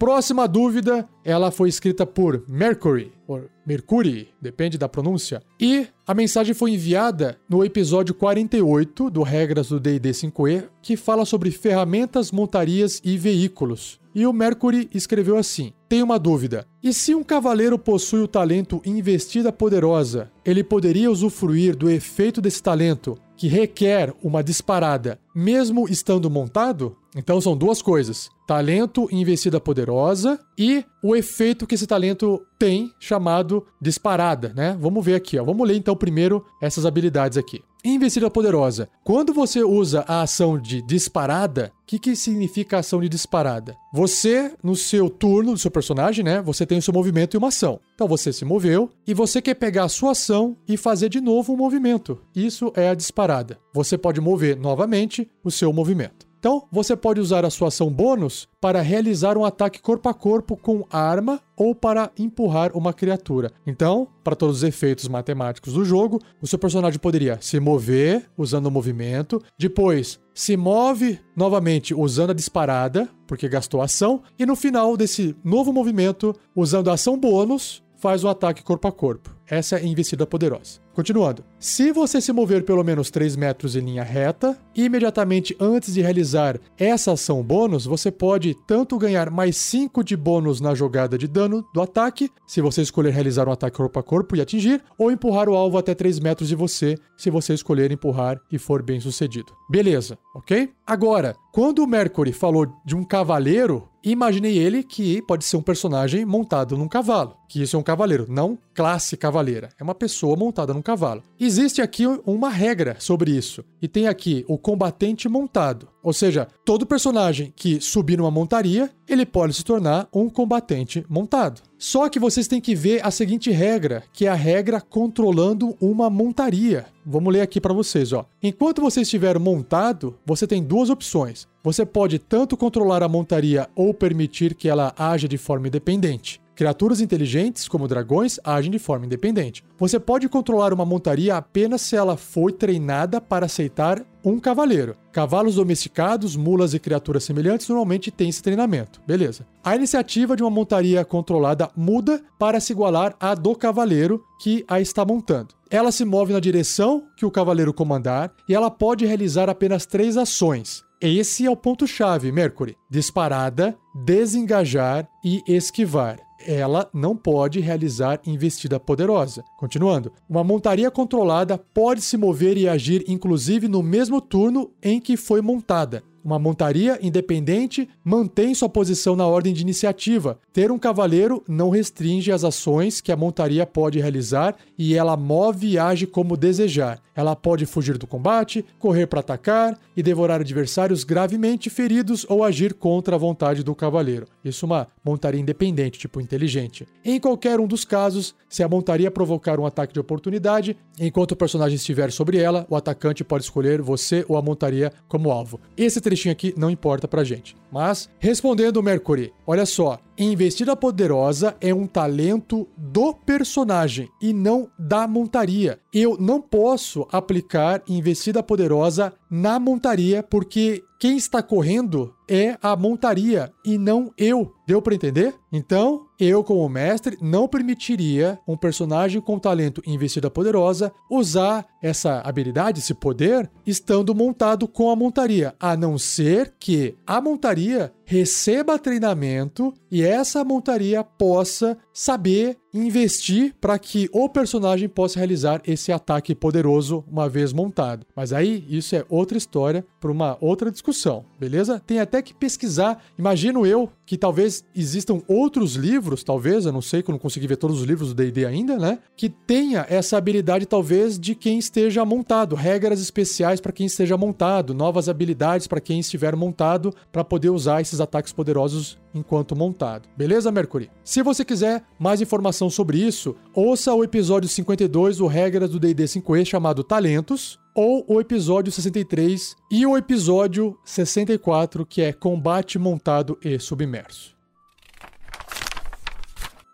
Próxima dúvida, ela foi escrita por Mercury, ou Mercury, depende da pronúncia. E a mensagem foi enviada no episódio 48 do Regras do D&D 5e, que fala sobre ferramentas, montarias e veículos. E o Mercury escreveu assim: Tem uma dúvida. E se um cavaleiro possui o talento Investida Poderosa, ele poderia usufruir do efeito desse talento que requer uma disparada, mesmo estando montado? Então são duas coisas: talento e investida poderosa e o efeito que esse talento tem, chamado disparada, né? Vamos ver aqui, ó. Vamos ler então primeiro essas habilidades aqui. Investida poderosa. Quando você usa a ação de disparada, o que, que significa a ação de disparada? Você, no seu turno do seu personagem, né? Você tem o seu movimento e uma ação. Então você se moveu e você quer pegar a sua ação e fazer de novo um movimento. Isso é a disparada. Você pode mover novamente o seu movimento. Então, você pode usar a sua ação bônus para realizar um ataque corpo a corpo com arma ou para empurrar uma criatura. Então, para todos os efeitos matemáticos do jogo, o seu personagem poderia se mover usando o movimento, depois se move novamente usando a disparada, porque gastou ação, e no final desse novo movimento, usando a ação bônus, faz um ataque corpo a corpo. Essa é a investida poderosa. Continuando. Se você se mover pelo menos 3 metros em linha reta, imediatamente antes de realizar essa ação bônus, você pode tanto ganhar mais 5 de bônus na jogada de dano do ataque, se você escolher realizar um ataque corpo a corpo e atingir, ou empurrar o alvo até 3 metros de você, se você escolher empurrar e for bem sucedido. Beleza, ok? Agora, quando o Mercury falou de um cavaleiro, imaginei ele que pode ser um personagem montado num cavalo, que isso é um cavaleiro, não classe cavaleira, é uma pessoa montada num cavalo. Existe aqui uma regra sobre isso, e tem aqui o combatente montado. Ou seja, todo personagem que subir numa montaria, ele pode se tornar um combatente montado. Só que vocês têm que ver a seguinte regra, que é a regra controlando uma montaria. Vamos ler aqui para vocês, ó. Enquanto você estiver montado, você tem duas opções. Você pode tanto controlar a montaria ou permitir que ela haja de forma independente. Criaturas inteligentes, como dragões, agem de forma independente. Você pode controlar uma montaria apenas se ela foi treinada para aceitar um cavaleiro. Cavalos domesticados, mulas e criaturas semelhantes normalmente têm esse treinamento. Beleza. A iniciativa de uma montaria controlada muda para se igualar à do cavaleiro que a está montando. Ela se move na direção que o cavaleiro comandar e ela pode realizar apenas três ações. Esse é o ponto-chave, Mercury: disparada, desengajar e esquivar ela não pode realizar investida poderosa. Continuando, uma montaria controlada pode se mover e agir inclusive no mesmo turno em que foi montada. Uma montaria independente mantém sua posição na ordem de iniciativa. Ter um cavaleiro não restringe as ações que a montaria pode realizar e ela move e age como desejar. Ela pode fugir do combate, correr para atacar e devorar adversários gravemente feridos ou agir contra a vontade do cavaleiro. Isso é uma montaria independente, tipo inteligente. Em qualquer um dos casos, se a montaria provocar um ataque de oportunidade, enquanto o personagem estiver sobre ela, o atacante pode escolher você ou a montaria como alvo. Esse trechinho aqui não importa pra gente. Mas, respondendo o Mercury, olha só, investida poderosa é um talento do personagem e não da montaria. Eu não posso aplicar investida poderosa na montaria porque quem está correndo é a montaria e não eu. Deu para entender? Então, eu, como mestre, não permitiria um personagem com talento investida poderosa usar essa habilidade, esse poder, estando montado com a montaria, a não ser que a montaria receba treinamento e essa montaria possa saber investir para que o personagem possa realizar esse ataque poderoso uma vez montado. Mas aí isso é outra história para uma outra discussão, beleza? Tem até que pesquisar. Imagino eu que talvez existam outros livros, talvez, eu não sei, que eu não consegui ver todos os livros do D&D ainda, né? Que tenha essa habilidade talvez de quem esteja montado, regras especiais para quem esteja montado, novas habilidades para quem estiver montado para poder usar esses ataques poderosos enquanto montado. Beleza, Mercury? Se você quiser mais informação sobre isso, ouça o episódio 52 do Regras do D&D 5e chamado Talentos, ou o episódio 63 e o episódio 64, que é Combate Montado e Submerso.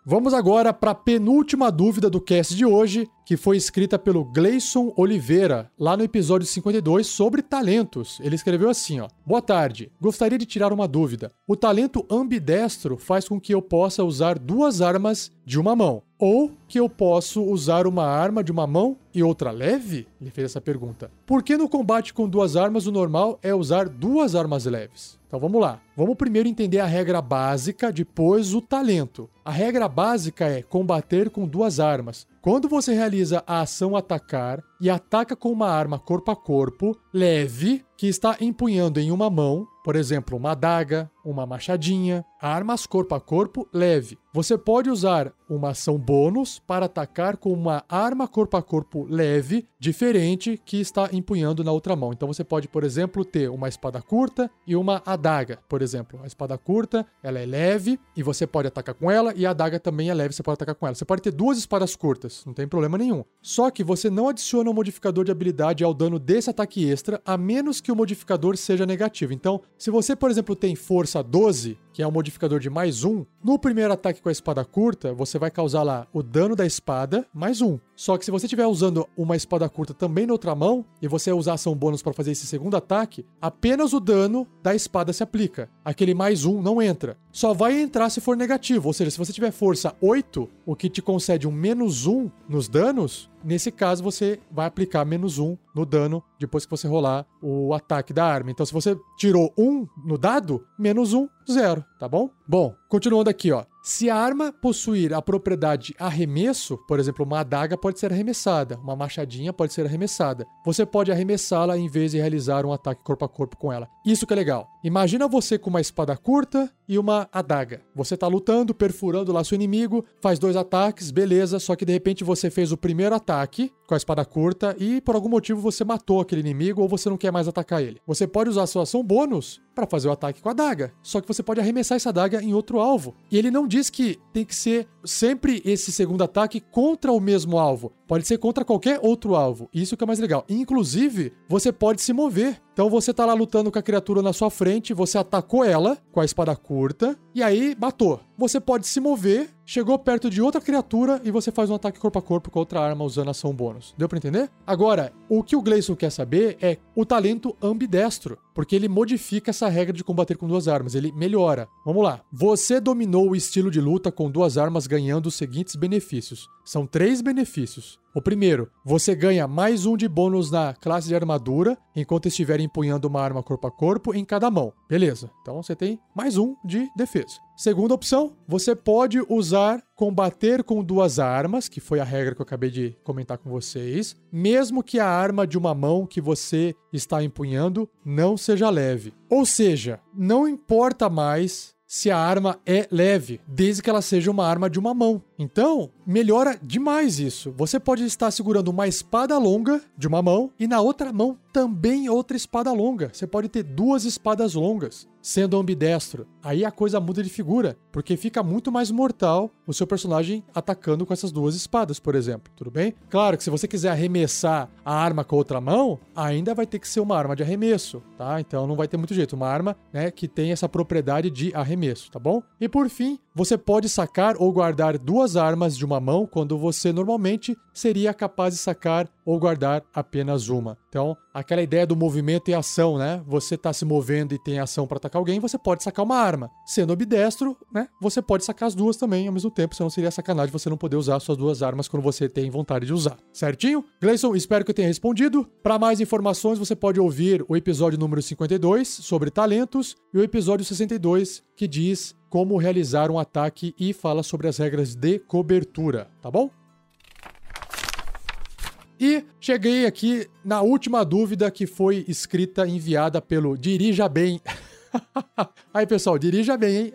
Vamos agora para a penúltima dúvida do cast de hoje, que foi escrita pelo Gleison Oliveira, lá no episódio 52 sobre talentos. Ele escreveu assim, ó: Boa tarde. Gostaria de tirar uma dúvida. O talento ambidestro faz com que eu possa usar duas armas de uma mão, ou que eu posso usar uma arma de uma mão e outra leve? Ele fez essa pergunta. Por que no combate com duas armas o normal é usar duas armas leves? Então vamos lá. Vamos primeiro entender a regra básica, depois o talento. A regra básica é combater com duas armas. Quando você realiza a ação atacar e ataca com uma arma corpo a corpo, leve, que está empunhando em uma mão, por exemplo, uma adaga, uma machadinha, armas corpo a corpo leve. Você pode usar uma ação bônus para atacar com uma arma corpo a corpo leve, diferente, que está empunhando na outra mão. Então você pode, por exemplo, ter uma espada curta e uma adaga, por exemplo. A espada curta, ela é leve e você pode atacar com ela, e a adaga também é leve, você pode atacar com ela. Você pode ter duas espadas curtas, não tem problema nenhum. Só que você não adiciona um modificador de habilidade ao dano desse ataque extra, a menos que que o modificador seja negativo. Então, se você, por exemplo, tem força 12, que é um modificador de mais um, no primeiro ataque com a espada curta, você vai causar lá o dano da espada mais um. Só que se você estiver usando uma espada curta também na outra mão, e você usar ação bônus para fazer esse segundo ataque, apenas o dano da espada se aplica. Aquele mais um não entra. Só vai entrar se for negativo. Ou seja, se você tiver força 8, o que te concede um menos um nos danos, Nesse caso, você vai aplicar menos um no dano depois que você rolar o ataque da arma. Então, se você tirou um no dado, menos um, zero, tá bom? Bom, continuando aqui, ó. Se a arma possuir a propriedade arremesso, por exemplo, uma adaga pode ser arremessada, uma machadinha pode ser arremessada. Você pode arremessá-la em vez de realizar um ataque corpo a corpo com ela. Isso que é legal. Imagina você com uma espada curta e uma adaga. Você tá lutando, perfurando lá seu inimigo, faz dois ataques, beleza, só que de repente você fez o primeiro ataque com a espada curta e por algum motivo você matou aquele inimigo ou você não quer mais atacar ele. Você pode usar a sua ação bônus para fazer o ataque com a adaga. Só que você pode arremessar essa adaga em outro alvo. E ele não diz que tem que ser sempre esse segundo ataque contra o mesmo alvo. Pode ser contra qualquer outro alvo. Isso que é mais legal. Inclusive, você pode se mover. Então você tá lá lutando com a criatura na sua frente, você atacou ela com a espada curta e aí matou. Você pode se mover, chegou perto de outra criatura e você faz um ataque corpo a corpo com outra arma usando ação bônus. Deu para entender? Agora, o que o Gleison quer saber é o talento ambidestro, porque ele modifica essa regra de combater com duas armas, ele melhora. Vamos lá. Você dominou o estilo de luta com duas armas ganhando os seguintes benefícios. São três benefícios. O primeiro, você ganha mais um de bônus na classe de armadura enquanto estiver empunhando uma arma corpo a corpo em cada mão. Beleza, então você tem mais um de defesa. Segunda opção, você pode usar combater com duas armas, que foi a regra que eu acabei de comentar com vocês, mesmo que a arma de uma mão que você está empunhando não seja leve. Ou seja, não importa mais se a arma é leve, desde que ela seja uma arma de uma mão. Então, melhora demais isso. Você pode estar segurando uma espada longa de uma mão e na outra mão também outra espada longa. Você pode ter duas espadas longas sendo ambidestro. Aí a coisa muda de figura, porque fica muito mais mortal o seu personagem atacando com essas duas espadas, por exemplo. Tudo bem? Claro que se você quiser arremessar a arma com a outra mão, ainda vai ter que ser uma arma de arremesso, tá? Então não vai ter muito jeito. Uma arma, né, que tem essa propriedade de arremesso, tá bom? E por fim, você pode sacar ou guardar duas armas de uma mão quando você normalmente seria capaz de sacar ou guardar apenas uma. Então, aquela ideia do movimento e ação, né? Você está se movendo e tem ação para atacar alguém, você pode sacar uma arma. Sendo ambidestro, né? Você pode sacar as duas também ao mesmo tempo, senão seria sacanagem você não poder usar suas duas armas quando você tem vontade de usar. Certinho? Gleison, espero que eu tenha respondido. Para mais informações, você pode ouvir o episódio número 52 sobre talentos e o episódio 62 que diz como realizar um ataque e fala sobre as regras de cobertura, tá bom? E cheguei aqui na última dúvida que foi escrita, enviada pelo Dirija Bem. [LAUGHS] Aí, pessoal, dirija bem, hein?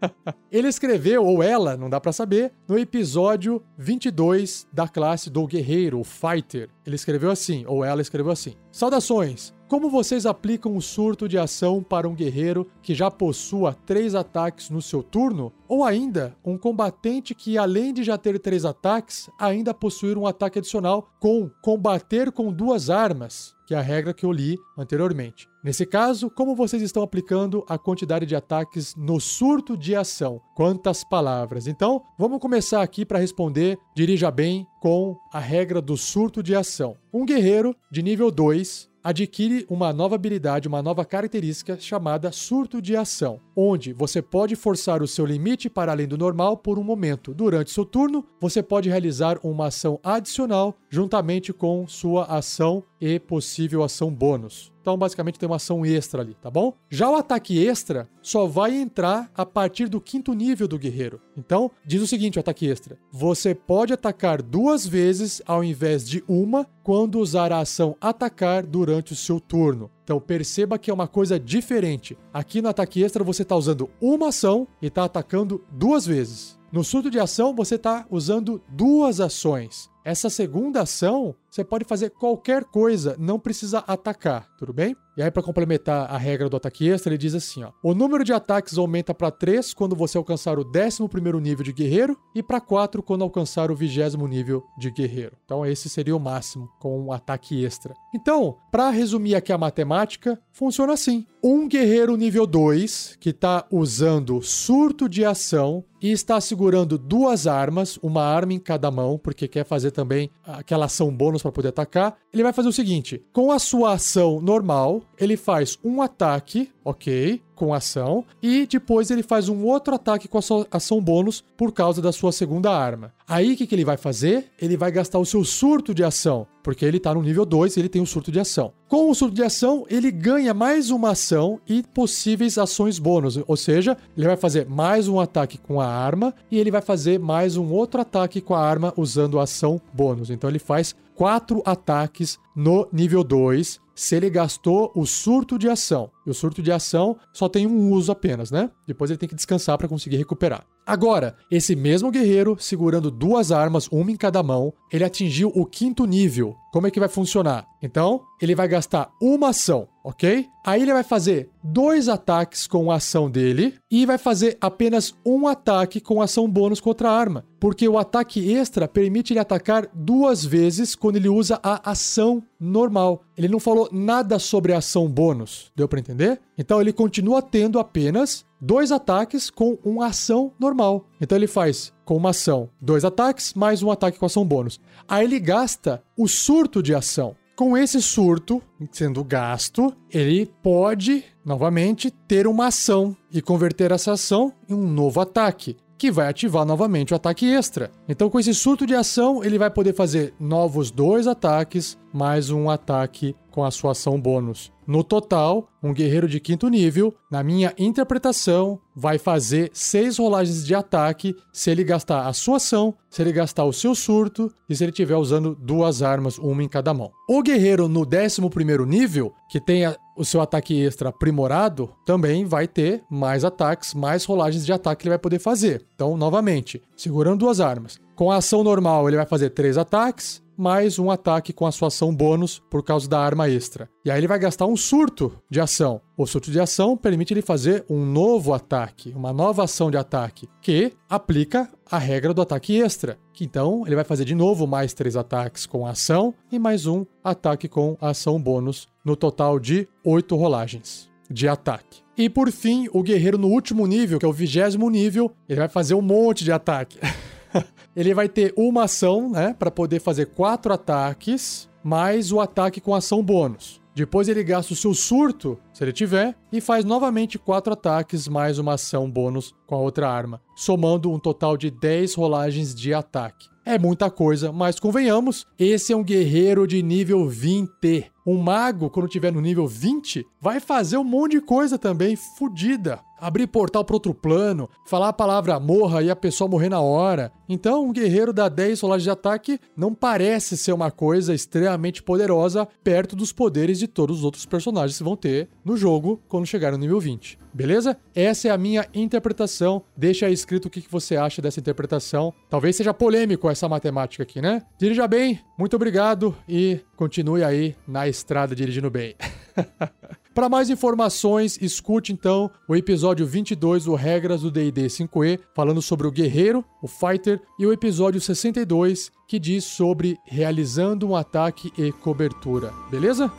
[LAUGHS] Ele escreveu, ou ela, não dá para saber, no episódio 22 da classe do Guerreiro, o Fighter. Ele escreveu assim, ou ela escreveu assim: Saudações! Como vocês aplicam o surto de ação para um guerreiro que já possua três ataques no seu turno? Ou ainda, um combatente que, além de já ter três ataques, ainda possuir um ataque adicional com combater com duas armas, que é a regra que eu li anteriormente. Nesse caso, como vocês estão aplicando a quantidade de ataques no surto de ação? Quantas palavras? Então, vamos começar aqui para responder, dirija bem, com a regra do surto de ação. Um guerreiro de nível 2 adquire uma nova habilidade, uma nova característica chamada surto de ação, onde você pode forçar o seu limite para além do normal por um momento. Durante seu turno, você pode realizar uma ação adicional juntamente com sua ação e possível ação bônus. Então, basicamente, tem uma ação extra ali, tá bom? Já o ataque extra só vai entrar a partir do quinto nível do guerreiro. Então, diz o seguinte: o ataque extra. Você pode atacar duas vezes ao invés de uma quando usar a ação atacar durante o seu turno. Então perceba que é uma coisa diferente. Aqui no ataque extra você está usando uma ação e está atacando duas vezes. No surto de ação você está usando duas ações. Essa segunda ação você pode fazer qualquer coisa, não precisa atacar, tudo bem? E aí, para complementar a regra do ataque extra, ele diz assim: ó, o número de ataques aumenta para 3 quando você alcançar o 11 nível de guerreiro e para 4 quando alcançar o 20 nível de guerreiro. Então, esse seria o máximo com um ataque extra. Então, para resumir aqui a matemática, funciona assim: um guerreiro nível 2 que está usando surto de ação e está segurando duas armas, uma arma em cada mão, porque quer fazer também aquela ação bônus para poder atacar. Ele vai fazer o seguinte: com a sua ação normal, ele faz um ataque, ok, com ação, e depois ele faz um outro ataque com a sua ação bônus por causa da sua segunda arma. Aí o que, que ele vai fazer? Ele vai gastar o seu surto de ação, porque ele está no nível 2 e ele tem um surto de ação. Com o surto de ação, ele ganha mais uma ação e possíveis ações bônus, ou seja, ele vai fazer mais um ataque com a arma e ele vai fazer mais um outro ataque com a arma usando a ação bônus. Então ele faz quatro ataques no nível 2 se ele gastou o surto de ação. E o surto de ação só tem um uso apenas, né? Depois ele tem que descansar para conseguir recuperar. Agora, esse mesmo guerreiro, segurando duas armas, uma em cada mão, ele atingiu o quinto nível. Como é que vai funcionar? Então, ele vai gastar uma ação, ok? Aí ele vai fazer dois ataques com a ação dele e vai fazer apenas um ataque com ação bônus contra a arma. Porque o ataque extra permite ele atacar duas vezes quando ele usa a ação normal. Ele não falou nada sobre a ação bônus, deu para entender? Então ele continua tendo apenas dois ataques com uma ação normal. Então ele faz com uma ação dois ataques mais um ataque com ação bônus. Aí ele gasta o surto de ação. Com esse surto sendo gasto, ele pode novamente ter uma ação e converter essa ação em um novo ataque que vai ativar novamente o ataque extra. Então, com esse surto de ação, ele vai poder fazer novos dois ataques, mais um ataque com a sua ação bônus. No total, um guerreiro de quinto nível, na minha interpretação, vai fazer seis rolagens de ataque se ele gastar a sua ação, se ele gastar o seu surto e se ele estiver usando duas armas, uma em cada mão. O guerreiro no 11 nível, que tem o seu ataque extra aprimorado, também vai ter mais ataques, mais rolagens de ataque que ele vai poder fazer. Então, novamente, segurando duas armas. Com a ação normal, ele vai fazer três ataques, mais um ataque com a sua ação bônus por causa da arma extra. E aí ele vai gastar um surto de ação. O surto de ação permite ele fazer um novo ataque, uma nova ação de ataque, que aplica a regra do ataque extra. Que então ele vai fazer de novo mais três ataques com a ação e mais um ataque com a ação bônus, no total de oito rolagens de ataque. E por fim, o guerreiro no último nível, que é o vigésimo nível, ele vai fazer um monte de ataque. [LAUGHS] [LAUGHS] ele vai ter uma ação, né, para poder fazer quatro ataques, mais o ataque com ação bônus. Depois ele gasta o seu surto, se ele tiver, e faz novamente quatro ataques mais uma ação bônus com a outra arma, somando um total de 10 rolagens de ataque. É muita coisa, mas convenhamos, esse é um guerreiro de nível 20. Um mago, quando tiver no nível 20, vai fazer um monte de coisa também fodida. Abrir portal para outro plano, falar a palavra morra e a pessoa morrer na hora. Então, um guerreiro da 10 rolagens de ataque não parece ser uma coisa extremamente poderosa perto dos poderes de todos os outros personagens que vão ter no jogo quando chegar no nível 20. Beleza? Essa é a minha interpretação. Deixa aí escrito o que você acha dessa interpretação. Talvez seja polêmico essa matemática aqui, né? Dirija bem, muito obrigado e continue aí na estrada dirigindo bem. [LAUGHS] Para mais informações, escute então o episódio 22 do Regras do D&D 5e, falando sobre o guerreiro, o fighter, e o episódio 62, que diz sobre realizando um ataque e cobertura. Beleza?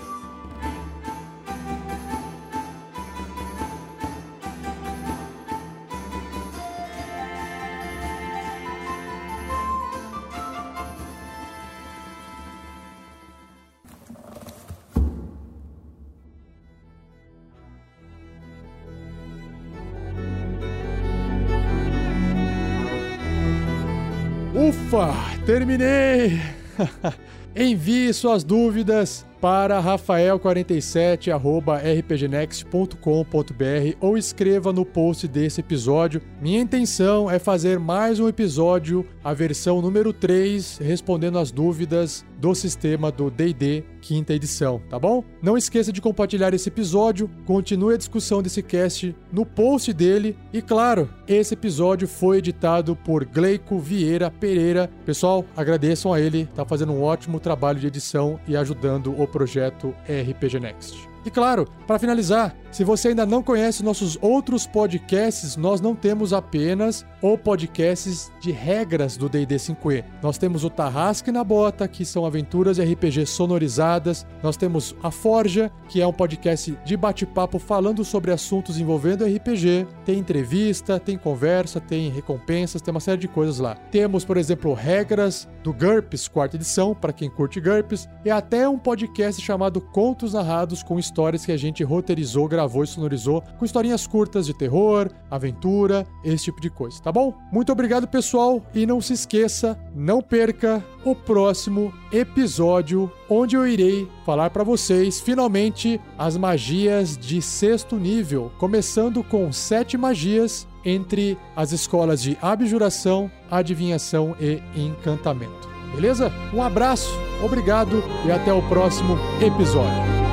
Ufa, terminei! [LAUGHS] Envie suas dúvidas para rafael47@rpgnext.com.br ou escreva no post desse episódio. Minha intenção é fazer mais um episódio, a versão número 3, respondendo as dúvidas do sistema do D&D quinta edição, tá bom? Não esqueça de compartilhar esse episódio, continue a discussão desse cast no post dele e claro, esse episódio foi editado por Gleico Vieira Pereira. Pessoal, agradeçam a ele, tá fazendo um ótimo trabalho de edição e ajudando o projeto RPG Next. E claro, para finalizar, se você ainda não conhece nossos outros podcasts, nós não temos apenas o podcasts de regras do D&D 5e. Nós temos o Tarrasque na Bota, que são aventuras e RPG sonorizadas. Nós temos a Forja, que é um podcast de bate-papo falando sobre assuntos envolvendo RPG. Tem entrevista, tem conversa, tem recompensas, tem uma série de coisas lá. Temos, por exemplo, regras do GURPS, quarta edição, para quem curte GURPS, e até um podcast chamado Contos Narrados com histórias que a gente roteirizou, gravou e sonorizou, com historinhas curtas de terror, aventura, esse tipo de coisa, tá bom? Muito obrigado, pessoal, e não se esqueça, não perca o próximo episódio, onde eu irei falar para vocês finalmente as magias de sexto nível, começando com sete magias entre as escolas de abjuração, adivinhação e encantamento. Beleza? Um abraço, obrigado e até o próximo episódio.